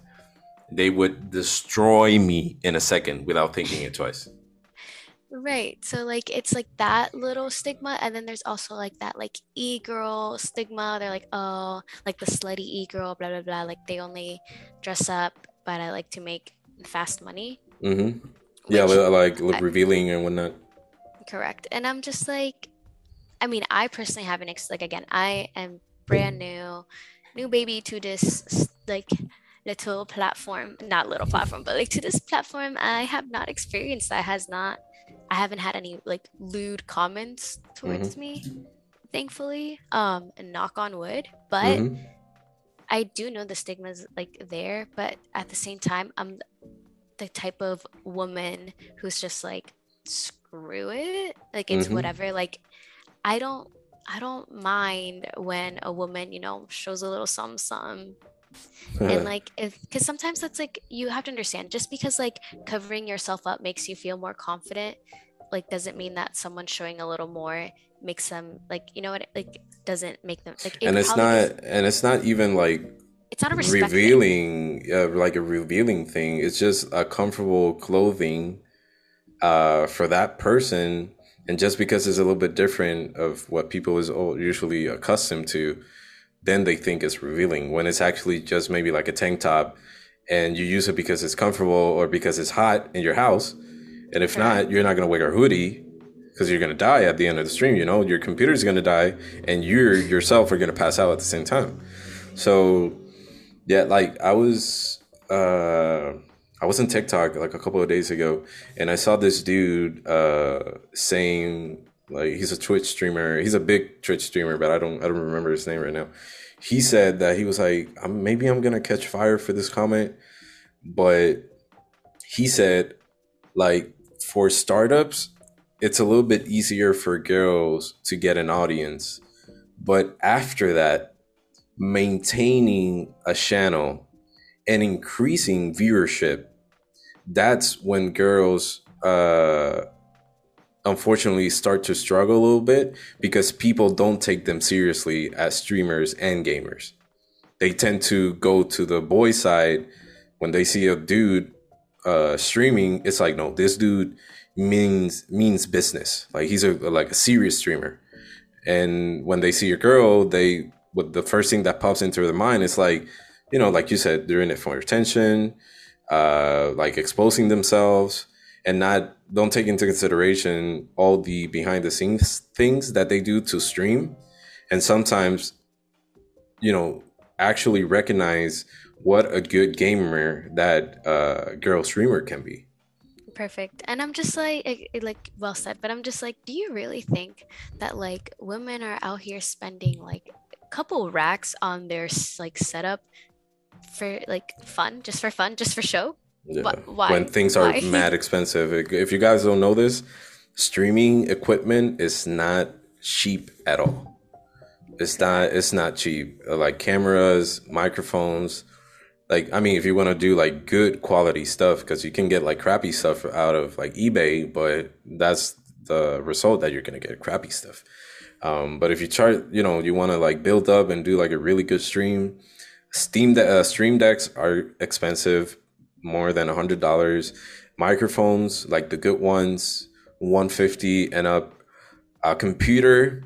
they would destroy me in a second without thinking it twice. Right. So like it's like that little stigma and then there's also like that like e-girl stigma. They're like, oh, like the slutty e-girl, blah blah blah. Like they only dress up, but I like to make fast money. Mm-hmm. Yeah, like look I- revealing and whatnot. correct. And I'm just like I mean, I personally haven't ex- like again, I am brand new, new baby to this like little platform, not little platform, but like to this platform. I have not experienced that. Has not. I haven't had any like lewd comments towards me, thankfully. Um, and knock on wood. But Mhm. I do know the stigma's like there, but at the same time, I'm the type of woman who's just like, screw it. Like it's Mhm. whatever. Like I don't I don't mind when a woman, you know, shows a little some some and like if because sometimes that's like you have to understand just because like covering yourself up makes you feel more confident like doesn't mean that someone showing a little more makes them like you know what like doesn't make them like it and it's not and it's not even like it's not a revealing uh, like a revealing thing. It's just a comfortable clothing uh for that person. And just because it's a little bit different of what people is usually accustomed to then they think it's revealing when it's actually just maybe like a tank top and you use it because it's comfortable or because it's hot in your house. And if not you're not going to wear a hoodie because you're going to die at the end of the stream you know? Your computer's going to die and you yourself are going to pass out at the same time. So yeah, like I was uh I was on TikTok like a couple of days ago and I saw this dude uh saying like he's a Twitch streamer. He's a big Twitch streamer, but I don't I don't remember his name right now. He said that he was like maybe I'm to catch fire for this comment, but he said like for startups it's a little bit easier for girls to get an audience. But after that, maintaining a channel and increasing viewership, that's when girls uh unfortunately start to struggle a little bit because people don't take them seriously as streamers and gamers. They tend to go to the boy side when they see a dude uh streaming, it's like no, this dude means means business. Like he's a like a serious streamer. And when they see a girl, they what the first thing that pops into their mind is like, you know, like you said, they're in it for attention, uh, like exposing themselves and not don't take into consideration all the behind the scenes things that they do to stream. And sometimes you know actually recognize what a good gamer that uh, girl streamer can be. Perfect. And i'm just like like well said but i'm just like do you really think that like women are out here spending like a couple racks on their like setup for like fun just for fun just for show yeah. Why? When things are Why? mad expensive. If you guys don't know this, streaming equipment is not cheap at all. It's not. It's not cheap. Like cameras, microphones. Like I mean, if you want to do like good quality stuff, because you can get like crappy stuff out of like eBay, but that's the result that you're gonna get crappy stuff. Um, but if you chart, you know, you want to like build up and do like a really good stream. Steam de- uh, stream decks are expensive more than a hundred dollars. Microphones, like the good ones, 150 and up. A computer,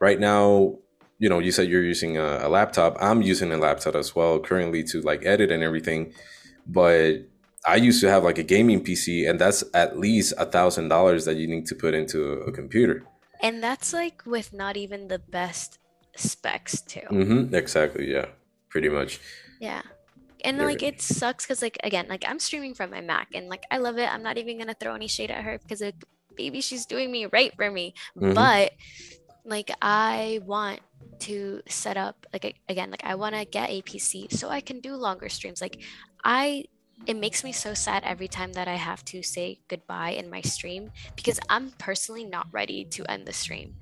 right now, you know, you said you're using a, a laptop. I'm using a laptop as well currently to like edit and everything. But I used to have like a gaming PC, and that's at least a thousand dollars that you need to put into a computer. And that's like with not even the best specs too. Mm-hmm, exactly. Yeah. Pretty much. Yeah and like it sucks because like again like i'm streaming from my mac and like i love it. I'm not even gonna throw any shade at her because like, maybe she's doing me right for me. Mm-hmm. but like i want to set up like again like i want to get a pc so i can do longer streams. Like i it makes me so sad every time that i have to say goodbye in my stream because i'm personally not ready to end the stream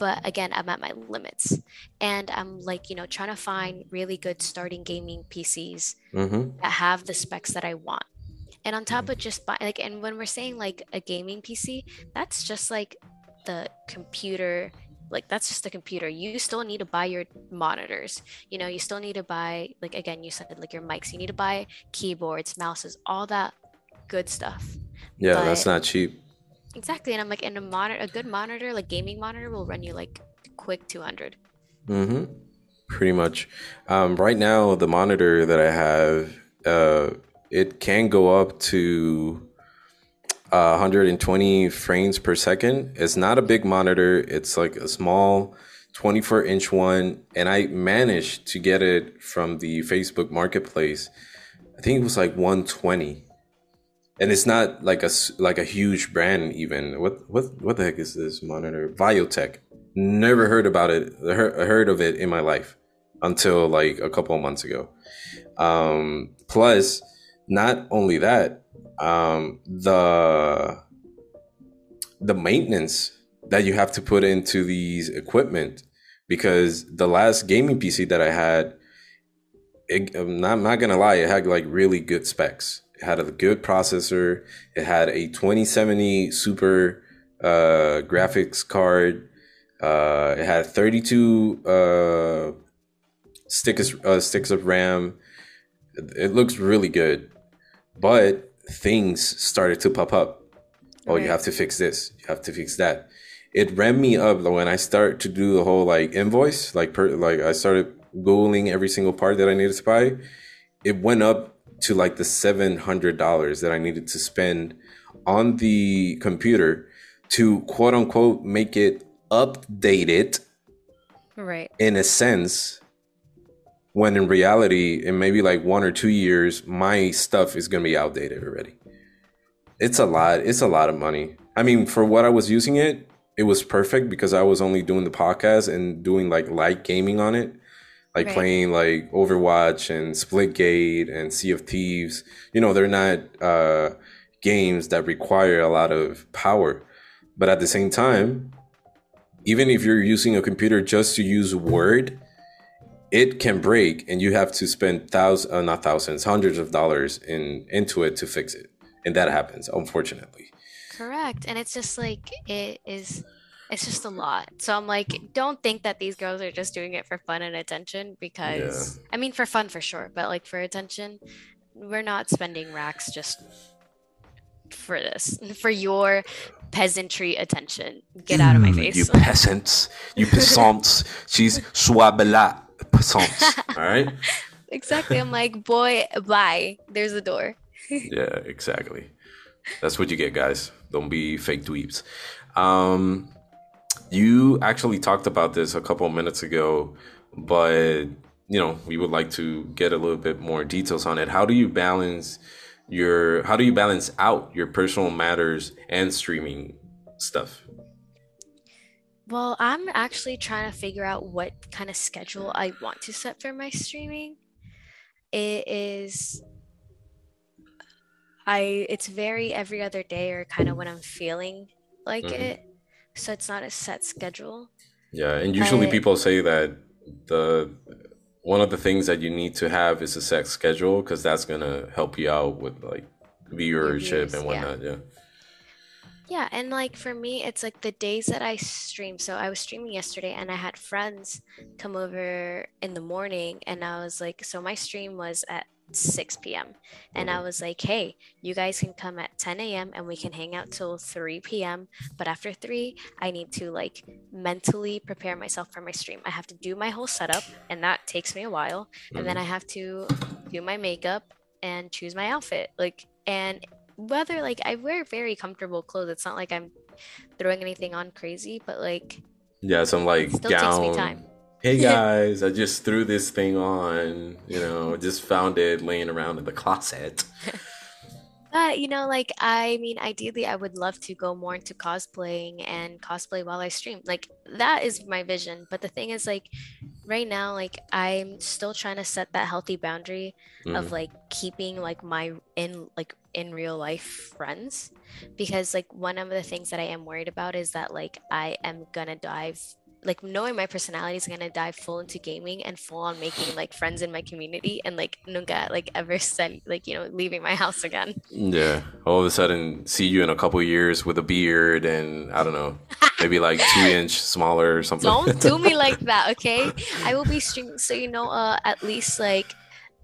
but again i'm at my limits. And i'm like you know trying to find really good starting gaming pcs mm-hmm. that have the specs that i want. And on top of just buying like and when we're saying like a gaming pc that's just like the computer like that's just the computer. You still need to buy your monitors. You know you still need to buy like again you said like your mics. You need to buy keyboards mouses all that good stuff. Yeah but, that's not cheap Exactly, and I'm like, in a monitor, a good monitor, like gaming monitor, will run you like quick 200. Mm-hmm. Pretty much. Um, right now, the monitor that I have, uh, it can go up to uh, 120 frames per second. It's not a big monitor. It's like a small 24 inch one, and I managed to get it from the Facebook Marketplace. I think it was like 120 and it's not like a like a huge brand even. What what what the heck is this monitor? Viotek. Never heard about it. Heard of it in my life until like a couple of months ago. Um, plus, not only that, um, the the maintenance that you have to put into these equipment because the last gaming PC that I had, it, I'm not, I'm not gonna lie, it had like really good specs it had a good processor. It had a 2070 Super uh, graphics card. Uh, it had 32 uh, sticks uh, sticks of RAM. It, it, looks really good, but things started to pop up. Oh, you have to fix this. You have to fix that. It ran me up when I start to do the whole like invoice, like per, like I started googling every single part that I needed to buy. It went up to like the $700 that I needed to spend on the computer to quote unquote make it updated. Right. In a sense, when in reality, in maybe like one or two years, my stuff is going to be outdated already. It's a lot. It's a lot of money. I mean, for what I was using it, it was perfect because I was only doing the podcast and doing like light gaming on it like right. playing like Overwatch and Splitgate and Sea of Thieves. You know, they're not uh, games that require a lot of power. but at the same time, even if you're using a computer just to use Word, it can break and you have to spend thousands, uh, not thousands, hundreds of dollars in into it to fix it. And that happens, unfortunately. Correct. And it's just like it is it's just a lot. So I'm like, don't think that these girls are just doing it for fun and attention because yeah. I mean for fun for sure, but like for attention, we're not spending racks just for this. For your peasantry attention. Get out of my face. You peasants. You peasants. She's swabela peasants. All right? Exactly. I'm like, boy, bye. There's the door. yeah, exactly. That's what you get, guys. Don't be fake dweebs. Um, you actually talked about this a couple minutes ago, but you know, we would like to get a little bit more details on it. How do you balance your how do you balance out your personal matters and streaming stuff? Well, I'm actually trying to figure out what kind of schedule I want to set for my streaming. It is I it's very every other day or kind of when I'm feeling like mm-hmm. it. So it's not a set schedule. Yeah, and usually I, people say that the one of the things that you need to have is a set schedule because that's gonna help you out with like viewership and whatnot. Yeah. yeah. Yeah, and like for me, it's like the days that I stream. So I was streaming yesterday and I had friends come over in the morning and I was like, so my stream was at 6 p.m. And I was like, hey, you guys can come at 10 a.m. and we can hang out till 3 p.m. But after 3, I need to like mentally prepare myself for my stream. I have to do my whole setup and that takes me a while. And then mm-hmm. I have to do my makeup and choose my outfit. Like, and whether like I wear very comfortable clothes, it's not like I'm throwing anything on crazy, but like, yeah, some like gown hey guys, I just threw this thing on, you know, just found it laying around in the closet. But you know, like I mean, ideally, I would love to go more into cosplaying and cosplay while I stream. Like that is my vision. But the thing is, like right now, like I'm still trying to set that healthy boundary mm. of like keeping like my in like in real life friends, because like one of the things that I am worried about is that like I am gonna dive like knowing my personality is gonna dive full into gaming and full on making like friends in my community and like nunca like ever said like you know leaving my house again. Yeah, all of a sudden see you in a couple years with a beard and I don't know maybe like two inch smaller or something. Don't do me like that, okay? I will be streaming so you know uh at least like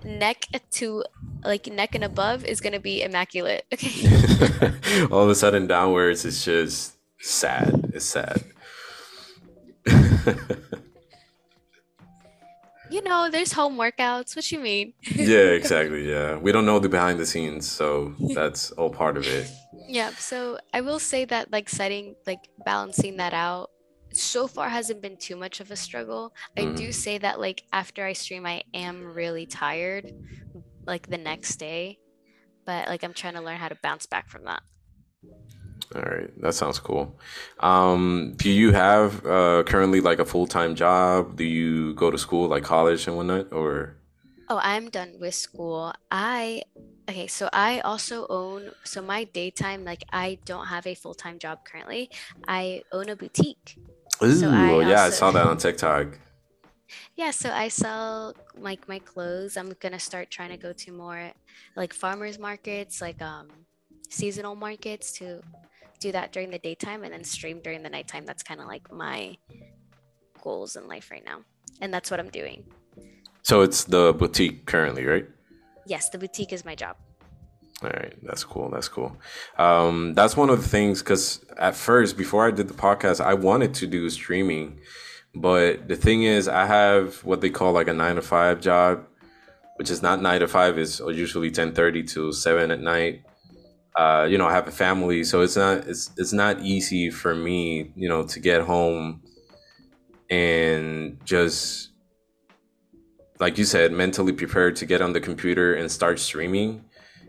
neck to like neck and above is gonna be immaculate. Okay. all of a sudden downwards is just sad. It's sad. you know, there's home workouts. What you mean? yeah, exactly. Yeah. We don't know the behind the scenes, so that's all part of it. Yeah. So I will say that like setting like balancing that out so far hasn't been too much of a struggle. I mm. do say that like after I stream I am really tired like the next day, but like I'm trying to learn how to bounce back from that. All right, that sounds cool. Um, do you have uh, currently like a full time job? Do you go to school, like college and whatnot, or? Oh, I'm done with school. I okay, so I also own. So my daytime, like I don't have a full time job currently. I own a boutique. Ooh, so I yeah, also, I saw that on TikTok. Yeah, so I sell like my clothes. I'm gonna start trying to go to more like farmers markets, like um seasonal markets to do that during the daytime and then stream during the nighttime. That's kind of like my goals in life right now. And that's what I'm doing. So it's the boutique currently, right? Yes, the boutique is my job. All right, that's cool. That's cool. Um, that's one of the things because at first, before I did the podcast, I wanted to do streaming, but the thing is, I have what they call like a nine to five job, which is not nine to five. is usually ten thirty to seven at night uh, you know, I have a family, so it's not it's it's not easy for me, you know, to get home and just like you said, mentally prepared to get on the computer and start streaming.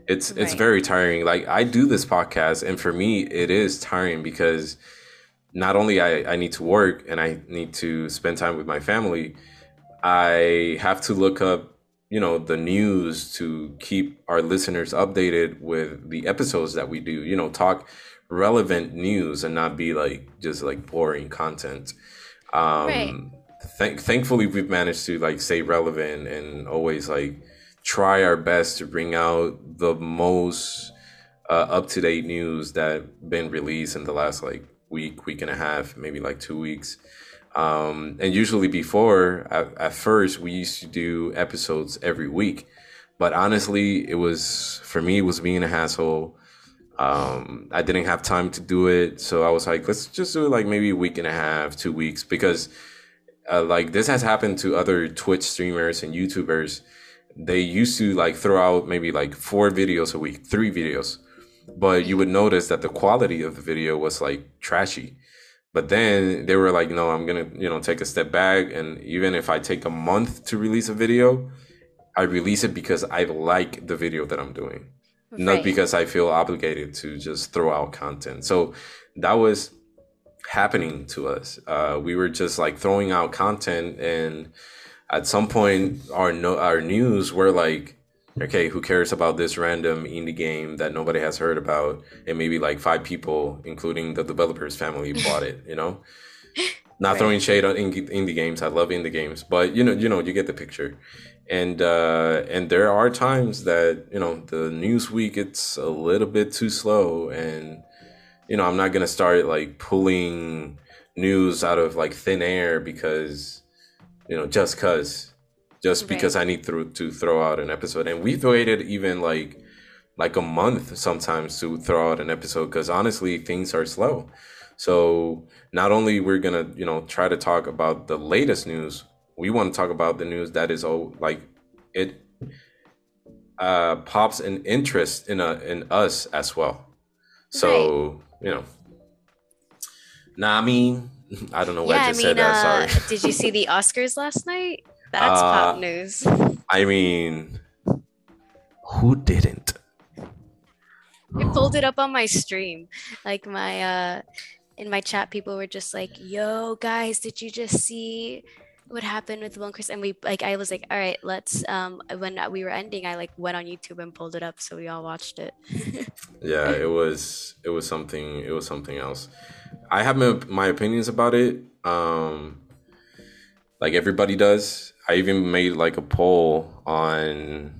It's right. it's very tiring. Like I do this podcast, and for me, it is tiring because not only I, I need to work and I need to spend time with my family, I have to look up you know the news to keep our listeners updated with the episodes that we do you know talk relevant news and not be like just like boring content. Um, right. Th- thankfully, we've managed to like stay relevant and always like try our best to bring out the most uh, up to date news that been released in the last like week, week and a half, maybe like two weeks. Um, and usually before, at, at first, we used to do episodes every week. But honestly, it was for me, it was being a hassle. Um, I didn't have time to do it, so I was like, let's just do it like maybe a week and a half, two weeks, because uh, like this has happened to other Twitch streamers and YouTubers. They used to like throw out maybe like four videos a week, three videos, but you would notice that the quality of the video was like trashy. But then they were like, no, I'm gonna, you know, take a step back, and even if I take a month to release a video, I release it because I like the video that I'm doing, right. not because I feel obligated to just throw out content. So that was happening to us. Uh, we were just like throwing out content, and at some point, our no our news were like, okay, who cares about this random indie game that nobody has heard about, and maybe like five people, including the developer's family, bought it. You know. Not right. throwing shade on indie, indie games. I love indie games, but you know, you know, you get the picture and uh, and there are times that you know the news week it's a little bit too slow and you know i'm not gonna start like pulling news out of like thin air because you know just cuz just right. because i need to, to throw out an episode and we've waited even like like a month sometimes to throw out an episode because honestly things are slow so not only we're gonna you know try to talk about the latest news we want to talk about the news that is oh like it uh pops an interest in a in us as well. So right. you know, nah, I mean, I don't know what yeah, I just I mean, said. Uh, Sorry. did you see the Oscars last night? That's uh, pop news. I mean, who didn't? I pulled it up on my stream, like my uh in my chat. People were just like, "Yo, guys, did you just see?" what happened with and Chris, and we like I was like, all right, let's. Um, when we were ending, I like went on YouTube and pulled it up, so we all watched it. yeah, it was it was something it was something else. I have my, my opinions about it. Um, like everybody does. I even made like a poll on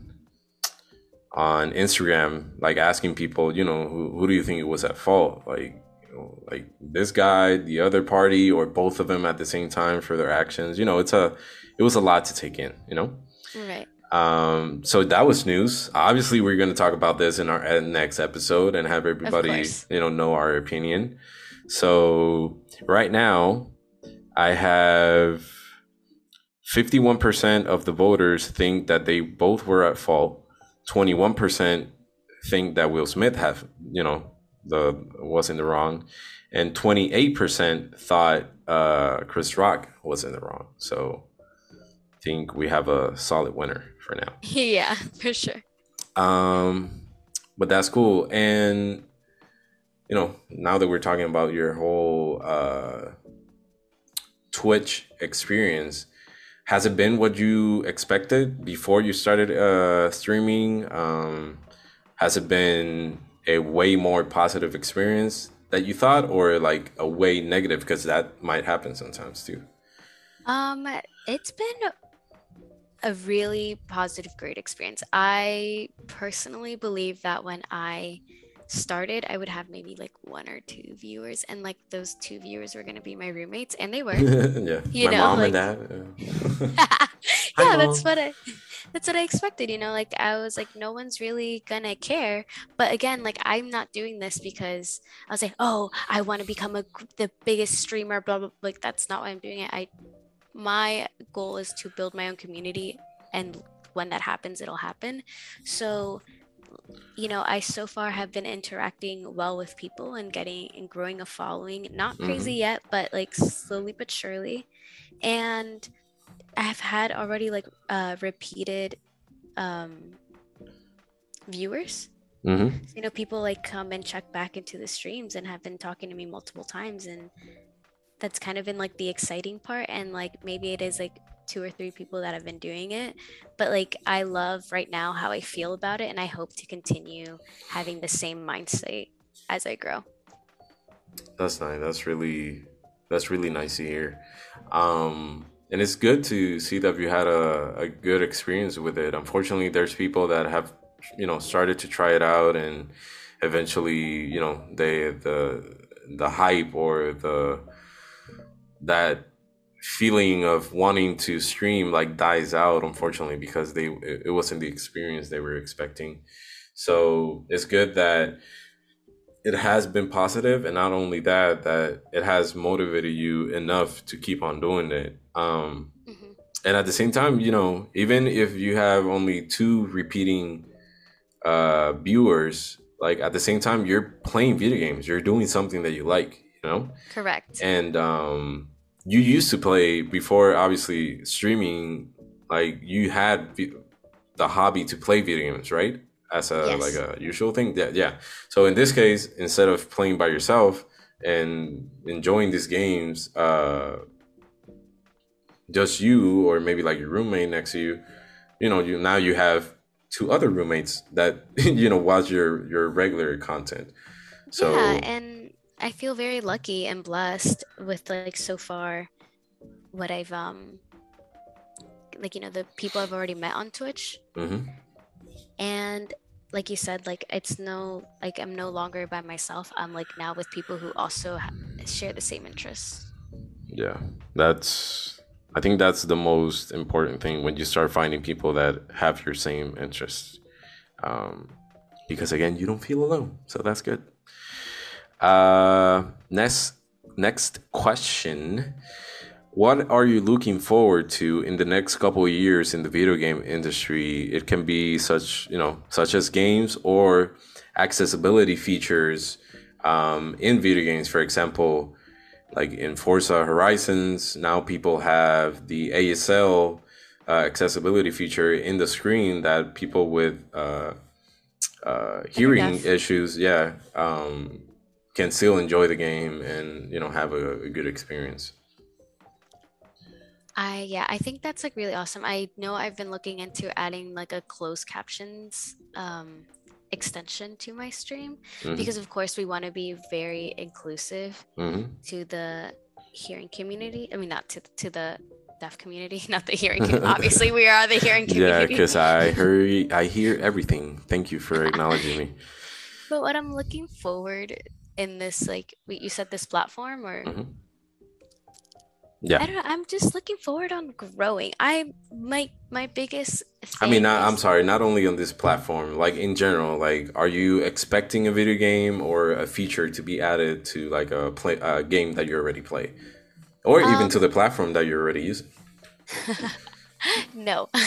on Instagram, like asking people, you know, who, who do you think it was at fault? Like know, like this guy, the other party, or both of them at the same time for their actions. You know, it's a it was a lot to take in. You know, right. Um, so that was news. Obviously, we're going to talk about this in our next episode and have everybody, you know, know our opinion. So right now, I have 51% of the voters think that they both were at fault. 21% think that Will Smith have, you know, the was in the wrong, and 28% thought uh, Chris Rock was in the wrong. So I think we have a solid winner for now. Yeah, for sure. Um, but that's cool. And you know, now that we're talking about your whole uh, Twitch experience, has it been what you expected before you started uh, streaming? Um, has it been a way more positive experience that you thought or like a way negative? Because that might happen sometimes too. Um it's been a really positive great experience. I personally believe that when i started i would have maybe like one or two viewers and like those two viewers were going to be my roommates and they were yeah you my know, mom like... and dad yeah, yeah that's what i that's what I expected, you know, like I was like, no one's really gonna care. But again, like I'm not doing this because I was like, oh, I want to become a the biggest streamer, blah blah. Like that's not why I'm doing it. I my goal is to build my own community, and when that happens, it'll happen. So you know, I so far have been interacting well with people and getting and growing a following. Not crazy mm-hmm. yet, but like slowly but surely. And I've had already like uh, repeated um, viewers. Mm-hmm. you know, people like come and check back into the streams and have been talking to me multiple times, and that's kind of been like the exciting part. And like maybe it is like two or three people that have been doing it, but like I love right now how I feel about it, and I hope to continue having the same mindset as I grow. That's nice. That's really that's really nice to hear. Um, and it's good to see that you had a, a good experience with it. Unfortunately, there's people that have you know started to try it out and eventually you know they the the hype or the that feeling of wanting to stream like dies out unfortunately because they it wasn't the experience they were expecting. So it's good that it has been positive and not only that that it has motivated you enough to keep on doing it. Um mm-hmm. and at the same time you know even if you have only two repeating uh viewers like at the same time you're playing video games. You're doing something that you like you know? Correct. And um you used to play before obviously streaming like you had the hobby to play video games right? As a yes. like a usual thing? Yeah yeah. So in this case instead of playing by yourself and enjoying these games uh just you or maybe like your roommate next to you you know you now you have two other roommates that you know watch your your regular content. So yeah and I feel very lucky and blessed with like so far what I've um like you know the people I've already met on Twitch. Mm-hmm. And like you said like it's no like I'm no longer by myself. I'm like now with people who also ha- share the same interests. Yeah. That's I think that's the most important thing when you start finding people that have your same interests. Um because again, you don't feel alone. So that's good. Uh, next, next question. What are you looking forward to in the next couple of years in the video game industry? It can be such, you know, such as games or accessibility features um, in video games. For example, like in Forza Horizons, now people have the ASL uh, accessibility feature in the screen that people with uh, uh, hearing issues, yeah, um, can still enjoy the game and you know have a, a good experience. I yeah, I think that's like really awesome. I know I've been looking into adding like a closed captions um, extension to my stream mm-hmm. because of course we want to be very inclusive mm-hmm. to the hearing community. I mean, not to to the deaf community, not the hearing. community. Obviously, we are the hearing community. Yeah, because I heard, I hear everything. Thank you for acknowledging me. But what I'm looking forward in this like you said this platform or mm-hmm. yeah i don't know i'm just looking forward on growing i my my biggest i mean I, i'm sorry not only on this platform like in general like are you expecting a video game or a feature to be added to like a play a game that you already play or um, even to the platform that you're already using no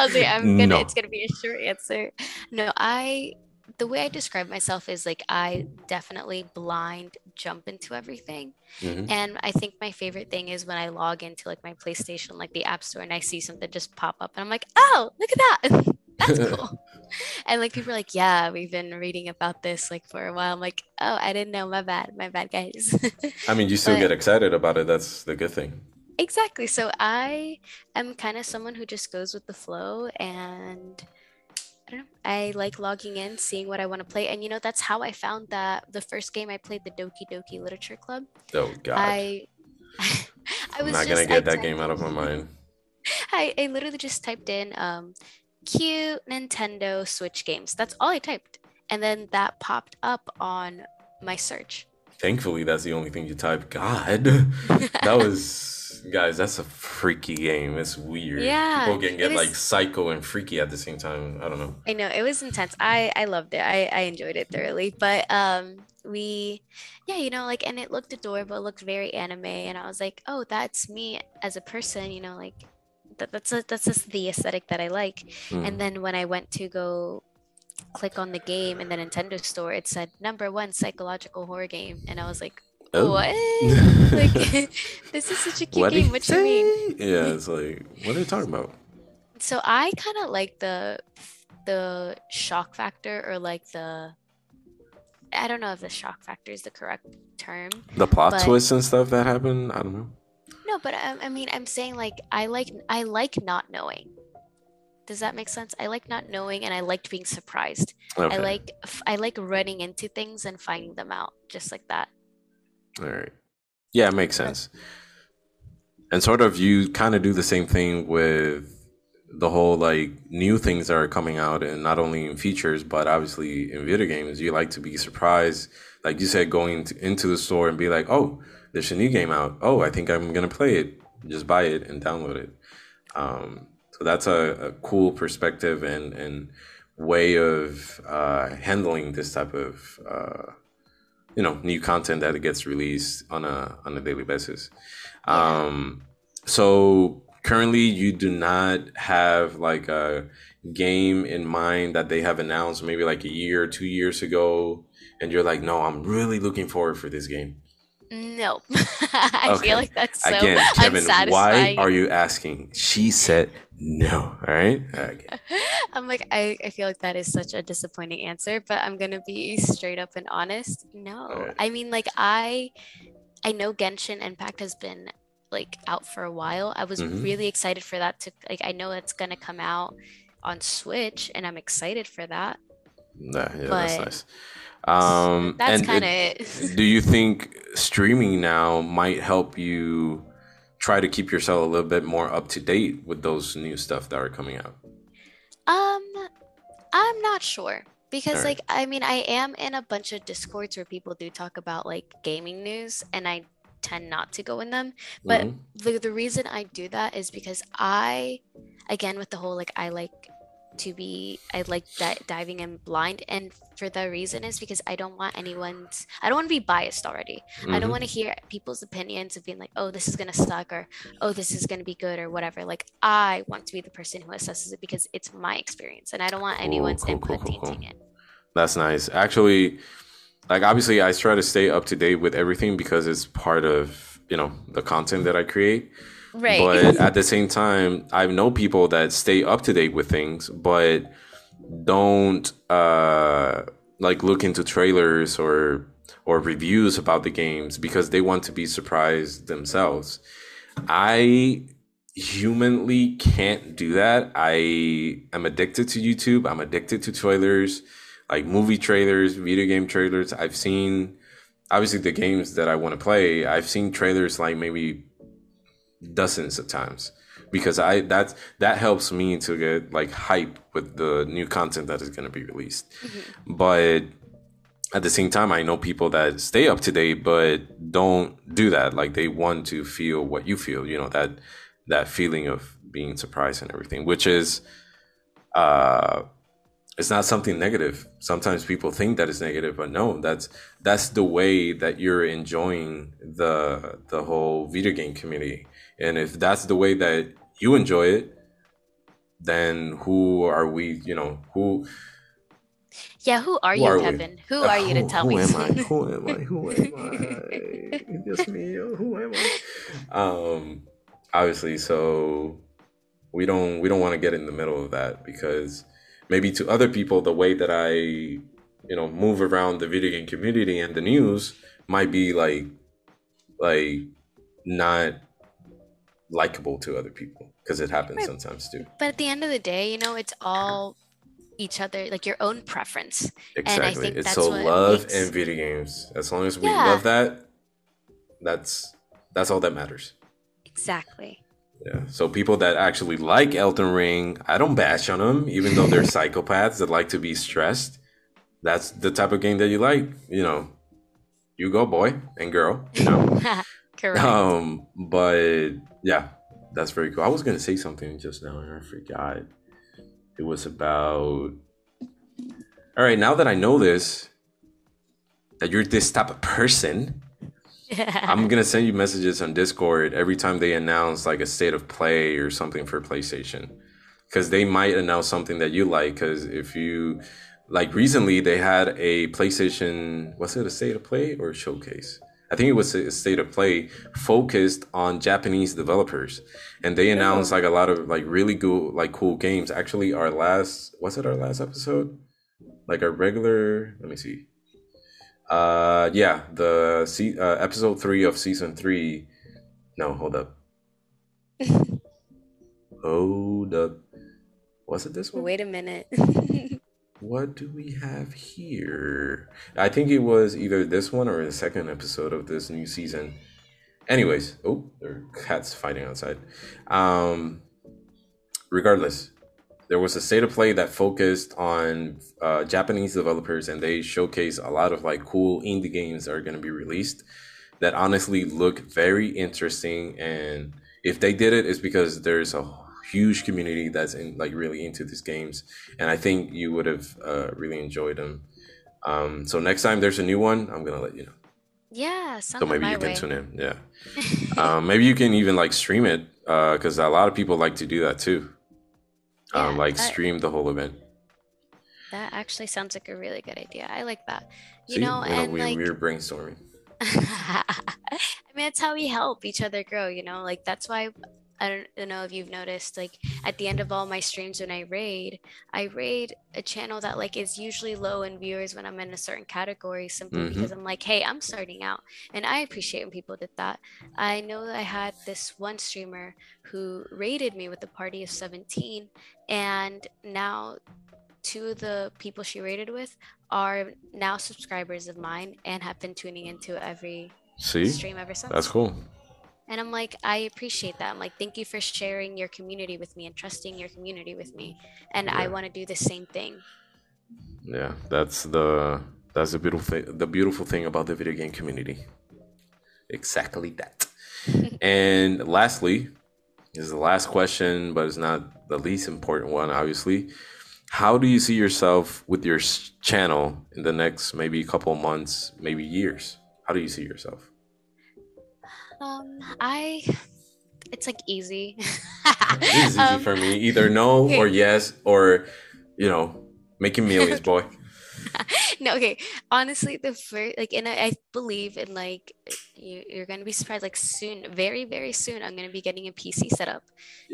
I was like, I'm gonna. No. It's gonna be a short answer. No, I the way I describe myself is like I definitely blind jump into everything. Mm-hmm. And I think my favorite thing is when I log into like my PlayStation, like the App Store, and I see something just pop up, and I'm like, oh, look at that. That's cool. and like people are like, yeah, we've been reading about this like for a while. I'm like, oh, I didn't know. My bad. My bad, guys. I mean, you still but, get excited about it. That's the good thing. Exactly. So I am kind of someone who just goes with the flow and I don't know. I like logging in, seeing what I want to play, and you know that's how I found that the first game I played, the Doki Doki Literature Club. Oh God! I I was not gonna get I that game out of my mind. I, I literally just typed in um, cute Nintendo Switch games. That's all I typed, and then that popped up on my search. Thankfully, that's the only thing you type God, that was guys, that's a freaky game. It's weird. Yeah, people can get was, like psycho and freaky at the same time. I don't know. I know it was intense. I I loved it. I I enjoyed it thoroughly. But um, we, yeah, you know, like, and it looked adorable. It looked very anime, and I was like, oh, that's me as a person. You know, like that, that's a, that's just the aesthetic that I like. Mm. And then when I went to go click on the game in the Nintendo store, it said number one psychological horror game, and I was like, Oh. What? like this is such a cute what game. What do you mean? Yeah, it's like what are they talking about? So I kind of like the the shock factor or like the I don't know if the shock factor is the correct term. The plot but, twists and stuff that happen. I don't know. No, but I, I mean, I'm saying like I like I like not knowing. Does that make sense? I like not knowing and I liked being surprised. Okay. I like I like running into things and finding them out just like that. All right. Yeah, it makes sense. And sort of you kind of do the same thing with the whole like new things that are coming out and not only in features but obviously in video games you like to be surprised like you said going to, into the store and be like oh there's a new game out oh i think i'm gonna play it just buy it and download it um, so that's a, a cool perspective and and way of uh, handling this type of uh, you know new content that gets released on a on a daily basis. Um so currently you do not have like a game in mind that they have announced maybe like a year two years ago and you're like no i'm really looking forward for this game No. I Okay. feel like that's so again kevin why are you asking she said no all right okay. I'm like, I, I feel like that is such a disappointing answer, but I'm gonna be straight up and honest. No. Alright. I mean like I I know Genshin Impact has been like out for a while. I was Mhm. really excited for that to like I know it's gonna come out on Switch and I'm excited for that. Nah, yeah that's nice um That's and kind of it- it. do you think streaming now might help you try to keep yourself a little bit more up to date with those new stuff that are coming out Um, I'm not sure because, Alright. like, I mean, I am in a bunch of discords where people do talk about like gaming news, and I tend not to go in them. But Mhm. the the reason I do that is because I, again, with the whole like, I like to be, I like di- diving in blind, and for the reason is because I don't want anyone's, I don't want to be biased already. I don't Mhm. want to hear people's opinions of being like, oh, this is gonna suck, or oh, this is gonna be good, or whatever. Like, I want to be the person who assesses it because it's my experience, and I don't want Cool, anyone's cool, input cool, cool. tainting it. That's nice. Actually, like obviously, I try to stay up to date with everything because it's part of you know the content that I create. Right. But at the same time, I know people that stay up to date with things, but don't uh, like look into trailers or or reviews about the games because they want to be surprised themselves. I humanly can't do that. I am addicted to YouTube. I'm addicted to trailers, like movie trailers, video game trailers. I've seen obviously the games that I want to play. I've seen trailers like maybe dozens of times because I that that helps me to get like hype with the new content that is going to be released. Mhm. But at the same time, I know people that stay up to date but don't do that. Like they want to feel what you feel, you know, that that feeling of being surprised and everything, which is uh it's not something negative. Sometimes people think that it's negative, but no, that's that's the way that you're enjoying the the whole video game community. And if that's the way that you enjoy it, then who are we, you know, who Yeah, who are Who you, are we? Kevin? Who are you to tell who me? am I? Who am I? Who am I? Just me. Who am I? Um, obviously, so we don't we don't want to get in the middle of that because maybe to other people the way that I you know move around the video game community and the news might be like like not likable to other people because it happens Right. sometimes too. But at the end of the day, you know, it's all each other, like your own preference. I Exactly. think It's that's so love makes- and video games. As long as we Yeah. love that, that's that's all that matters. Exactly. Yeah. So people that actually like Elden Ring, I don't bash on them, even though they're psychopaths that like to be stressed. That's the type of game that you like. You know, you go, boy and girl. You know. Correct. um, but yeah, that's very cool. I was gonna say something just now and I forgot. It was about. All right, now that I know this, that you're this type of person, I'm gonna send you messages on Discord every time they announce like a state of play or something for PlayStation, because they might announce something that you like. Because if you like recently, they had a PlayStation. Was it a state of play or a showcase? I think it was a state of play focused on Japanese developers, and they announced like a lot of like really good, like cool games. Actually, our last was it our last episode? Like our regular. Let me see. Uh, yeah, the se- uh, episode three of season three. No, hold up. hold up. Was it this one? Wait a minute. what do we have here? I think it was either this one or the second episode of this new season. Anyways, oh, there are cats fighting outside. Um, regardless, there was a state of play that focused on uh, Japanese developers, and they showcase a lot of like cool indie games that are going to be released that honestly look very interesting. And if they did it, it's because there's a huge community that's in like really into these games, and I think you would have uh, really enjoyed them. Um, so next time there's a new one, I'm gonna let you know. Yeah, so maybe you can tune in. Yeah, um, maybe you can even like stream it because uh, a lot of people like to do that too. Yeah, um, like that, stream the whole event. That actually sounds like a really good idea. I like that. You See, know, and we, like we're brainstorming. I mean, that's how we help each other grow. You know, like that's why I don't, know if you've noticed, like at the end of all my streams when I raid, I raid a channel that like is usually low in viewers when I'm in a certain category simply mm-hmm. because I'm like, hey, I'm starting out. And I appreciate when people did that. I know I had this one streamer who raided me with a party of 17 and now two of the people she raided with are now subscribers of mine and have been tuning into every See? stream ever since. That's cool. And I'm like, I appreciate that. I'm like, thank you for sharing your community with me and trusting your community with me. And yeah. I want to do the same thing. Yeah, that's the that's the beautiful thing, the beautiful thing about the video game community. Exactly that. and lastly, this is the last question, but it's not the least important one, obviously. How do you see yourself with your channel in the next maybe a couple months, maybe years? How do you see yourself? Um, I it's like easy. it's easy um, for me. Either no okay. or yes or you know, making millions, boy. no, okay. Honestly, the first like, and I, I believe in like you, you're gonna be surprised. Like soon, very very soon, I'm gonna be getting a PC set up,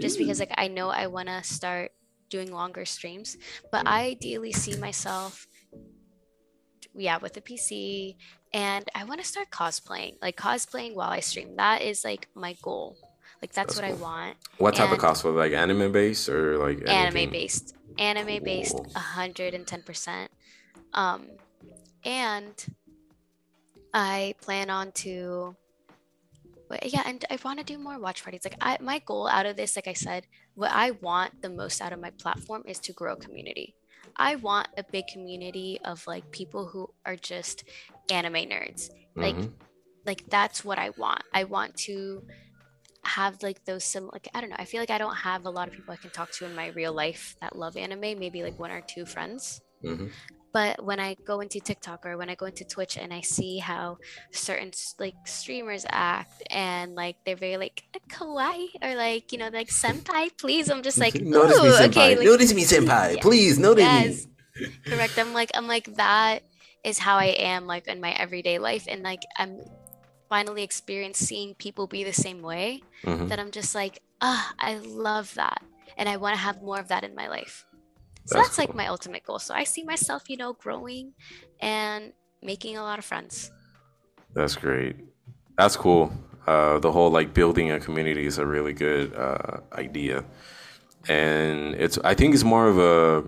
just because like I know I wanna start doing longer streams. But I ideally see myself, yeah, with a PC and I want to start cosplaying, like cosplaying while I stream. That is like my goal. Like that's, that's what cool. I want. What type and of cosplay? Like anime based or like anything? anime based? Anime based, hundred and ten percent. Um, and I plan on to. Yeah, and I want to do more watch parties. Like I, my goal out of this, like I said, what I want the most out of my platform is to grow community. I want a big community of like people who are just anime nerds. Like mm-hmm. like that's what I want. I want to have like those some like I don't know. I feel like I don't have a lot of people I can talk to in my real life that love anime, maybe like one or two friends. Mm-hmm. But when I go into TikTok or when I go into Twitch and I see how certain like streamers act and like they're very like kawaii or like you know like senpai, please. I'm just like notice me, senpai. Okay, like, notice me, senpai. Yeah. Please notice yes. me. Correct. I'm like I'm like that is how I am like in my everyday life, and like I'm finally experiencing seeing people be the same way. Mm-hmm. That I'm just like ah, I love that, and I want to have more of that in my life. So that's, that's cool. like my ultimate goal. So I see myself, you know, growing and making a lot of friends. That's great. That's cool. Uh, the whole like building a community is a really good uh, idea, and it's I think it's more of a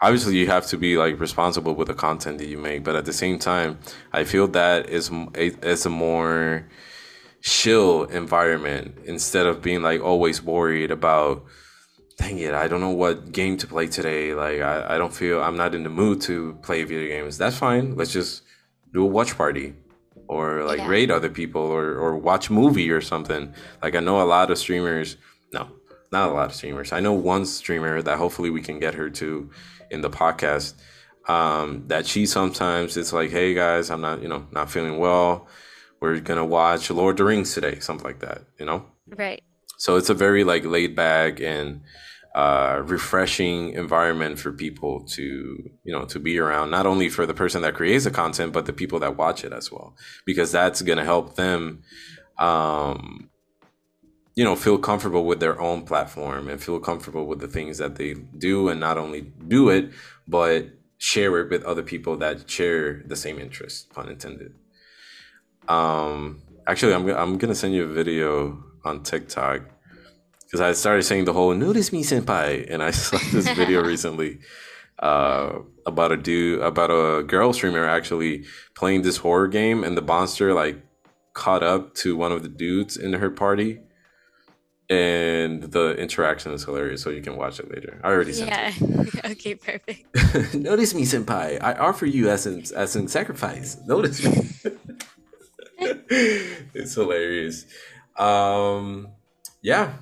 obviously you have to be like responsible with the content that you make, but at the same time, I feel that is it's a more chill environment instead of being like always worried about dang it, I don't know what game to play today. Like, I, I don't feel I'm not in the mood to play video games. That's fine. Let's just do a watch party or like yeah. raid other people or, or watch movie or something. Like, I know a lot of streamers, no, not a lot of streamers. I know one streamer that hopefully we can get her to in the podcast. Um, that she sometimes it's like, hey guys, I'm not, you know, not feeling well. We're gonna watch Lord of the Rings today, something like that, you know? Right. So it's a very like laid back and uh, refreshing environment for people to you know to be around not only for the person that creates the content but the people that watch it as well because that's going to help them um, you know feel comfortable with their own platform and feel comfortable with the things that they do and not only do it but share it with other people that share the same interest pun intended. Um actually i'm, I'm gonna send you a video on tiktok because I started saying the whole "notice me, senpai," and I saw this video recently uh, about a dude, about a girl streamer actually playing this horror game, and the monster like caught up to one of the dudes in her party, and the interaction is hilarious. So you can watch it later. I already sent Yeah. it. okay, perfect. Notice me, senpai. I offer you as in, as in sacrifice. Notice me. it's hilarious. Um, yeah,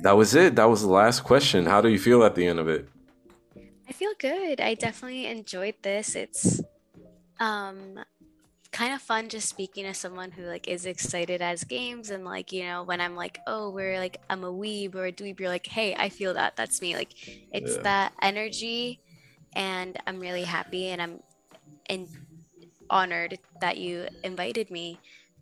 that was it. That was the last question. How do you feel at the end of it? I feel good. I definitely enjoyed this. It's um kind of fun just speaking to someone who like is excited as games and like you know when I'm like oh we're like I'm a weeb or a dweeb you're like hey I feel that that's me like it's Yeah. that energy and I'm really happy and I'm and honored that you invited me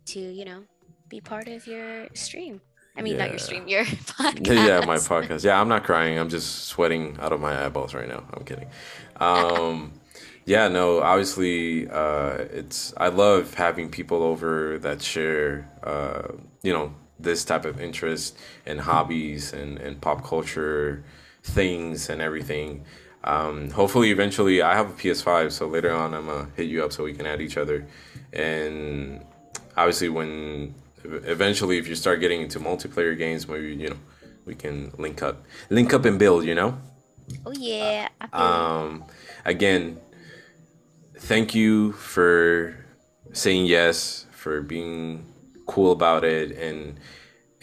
to you know be part of your stream. I mean not your stream your podcast. yeah, my podcast. Yeah, I'm not crying. I'm just sweating out of my eyeballs right now. I'm kidding. Um, yeah, no, obviously, uh, it's. I love having people over that share, uh, you know, this type of interest and hobbies and and pop culture things and everything. Um, hopefully, eventually, I have a PS5, so later on, I'm gonna hit you up so we can add each other. And obviously, when eventually, if you start getting into multiplayer games, maybe you know we can link up, link up and build. You know. Oh yeah. Um, again, thank you for saying yes, for being cool about it, and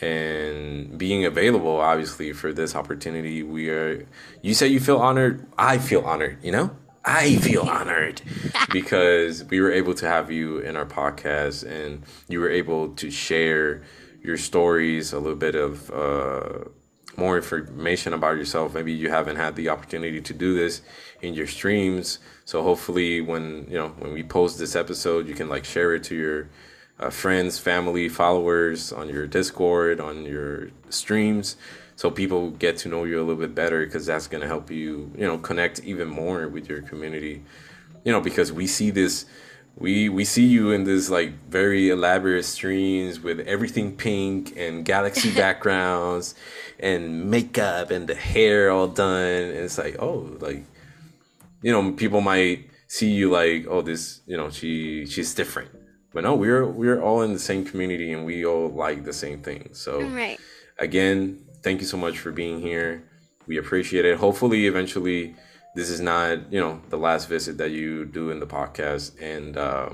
and being available. Obviously, for this opportunity, we are. You say you feel honored. I feel honored. You know. I feel honored because we were able to have you in our podcast and you were able to share your stories, a little bit of uh, more information about yourself. Maybe you haven't had the opportunity to do this in your streams. So hopefully, when you know when we post this episode, you can like share it to your uh, friends, family, followers on your Discord, on your streams, so people get to know you a little bit better. Because that's gonna help you, you know, connect even more with your community. You know, because we see this we we see you in this like very elaborate streams with everything pink and galaxy backgrounds and makeup and the hair all done and it's like oh like you know people might see you like oh this you know she she's different but no we're we're all in the same community and we all like the same thing so Right. again, thank you so much for being here. We appreciate it. Hopefully, eventually, this is not you know the last visit that you do in the podcast. And uh,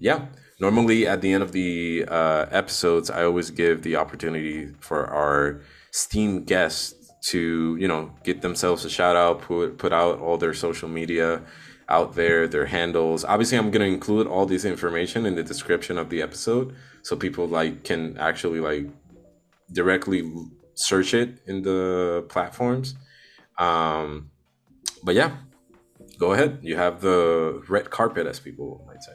yeah, normally at the end of the uh, episodes, I always give the opportunity for our esteemed guests to you know get themselves a shout out, put put out all their social media out there, their handles. Obviously, I'm gonna include all this information in the description of the episode, so people like can actually like directly search it in the platforms. Um, but yeah, go ahead. You have the red carpet, as people might say.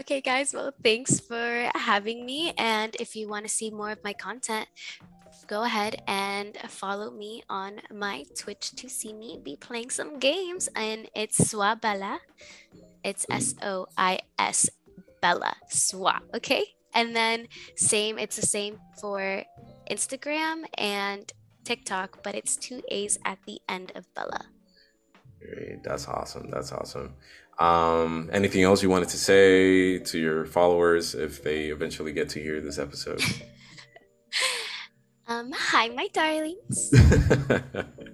Okay, guys. Well, thanks for having me. And if you want to see more of my content, go ahead and follow me on my Twitch to see me be playing some games. And it's Swabella. It's S O I S Bella. Swa. Okay. And then same, it's the same for Instagram and TikTok, but it's two A's at the end of Bella. Great. That's awesome. That's awesome. Um, anything else you wanted to say to your followers if they eventually get to hear this episode? Um, hi, my darlings.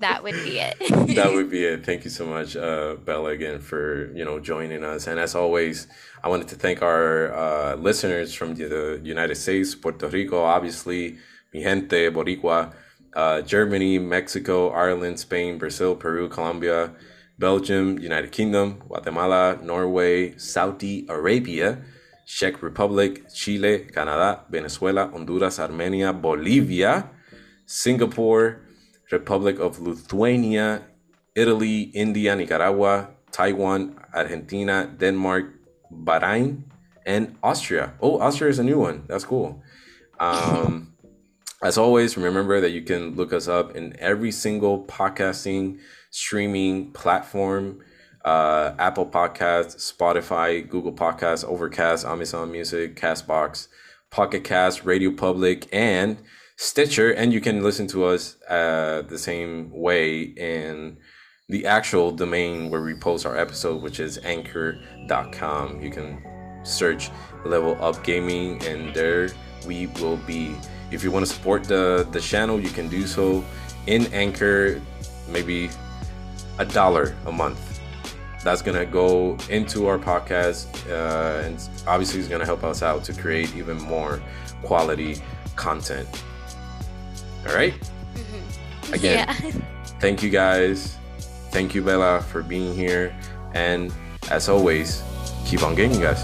That would be it. that would be it. Thank you so much, uh, Bella, again for you know joining us. And as always, I wanted to thank our uh, listeners from the, the United States, Puerto Rico, obviously, mi gente, Boricua, uh, Germany, Mexico, Ireland, Spain, Brazil, Peru, Colombia, Belgium, United Kingdom, Guatemala, Norway, Saudi Arabia, Czech Republic, Chile, Canada, Venezuela, Honduras, Armenia, Bolivia, Singapore, Republic of Lithuania, Italy, India, Nicaragua, Taiwan, Argentina, Denmark, Bahrain, and Austria. Oh, Austria is a new one. That's cool. Um, as always, remember that you can look us up in every single podcasting streaming platform uh, Apple Podcasts, Spotify, Google Podcasts, Overcast, Amazon Music, Castbox, Pocket Cast, Radio Public, and Stitcher, and you can listen to us uh, the same way in the actual domain where we post our episode, which is anchor.com. You can search Level Up Gaming, and there we will be. If you want to support the, the channel, you can do so in Anchor, maybe a dollar a month. That's gonna go into our podcast, uh, and obviously, it's gonna help us out to create even more quality content. All right? Mhm. Again. Yeah. Thank you guys. Thank you, Bella, for being here. And as always, keep on gaming, guys.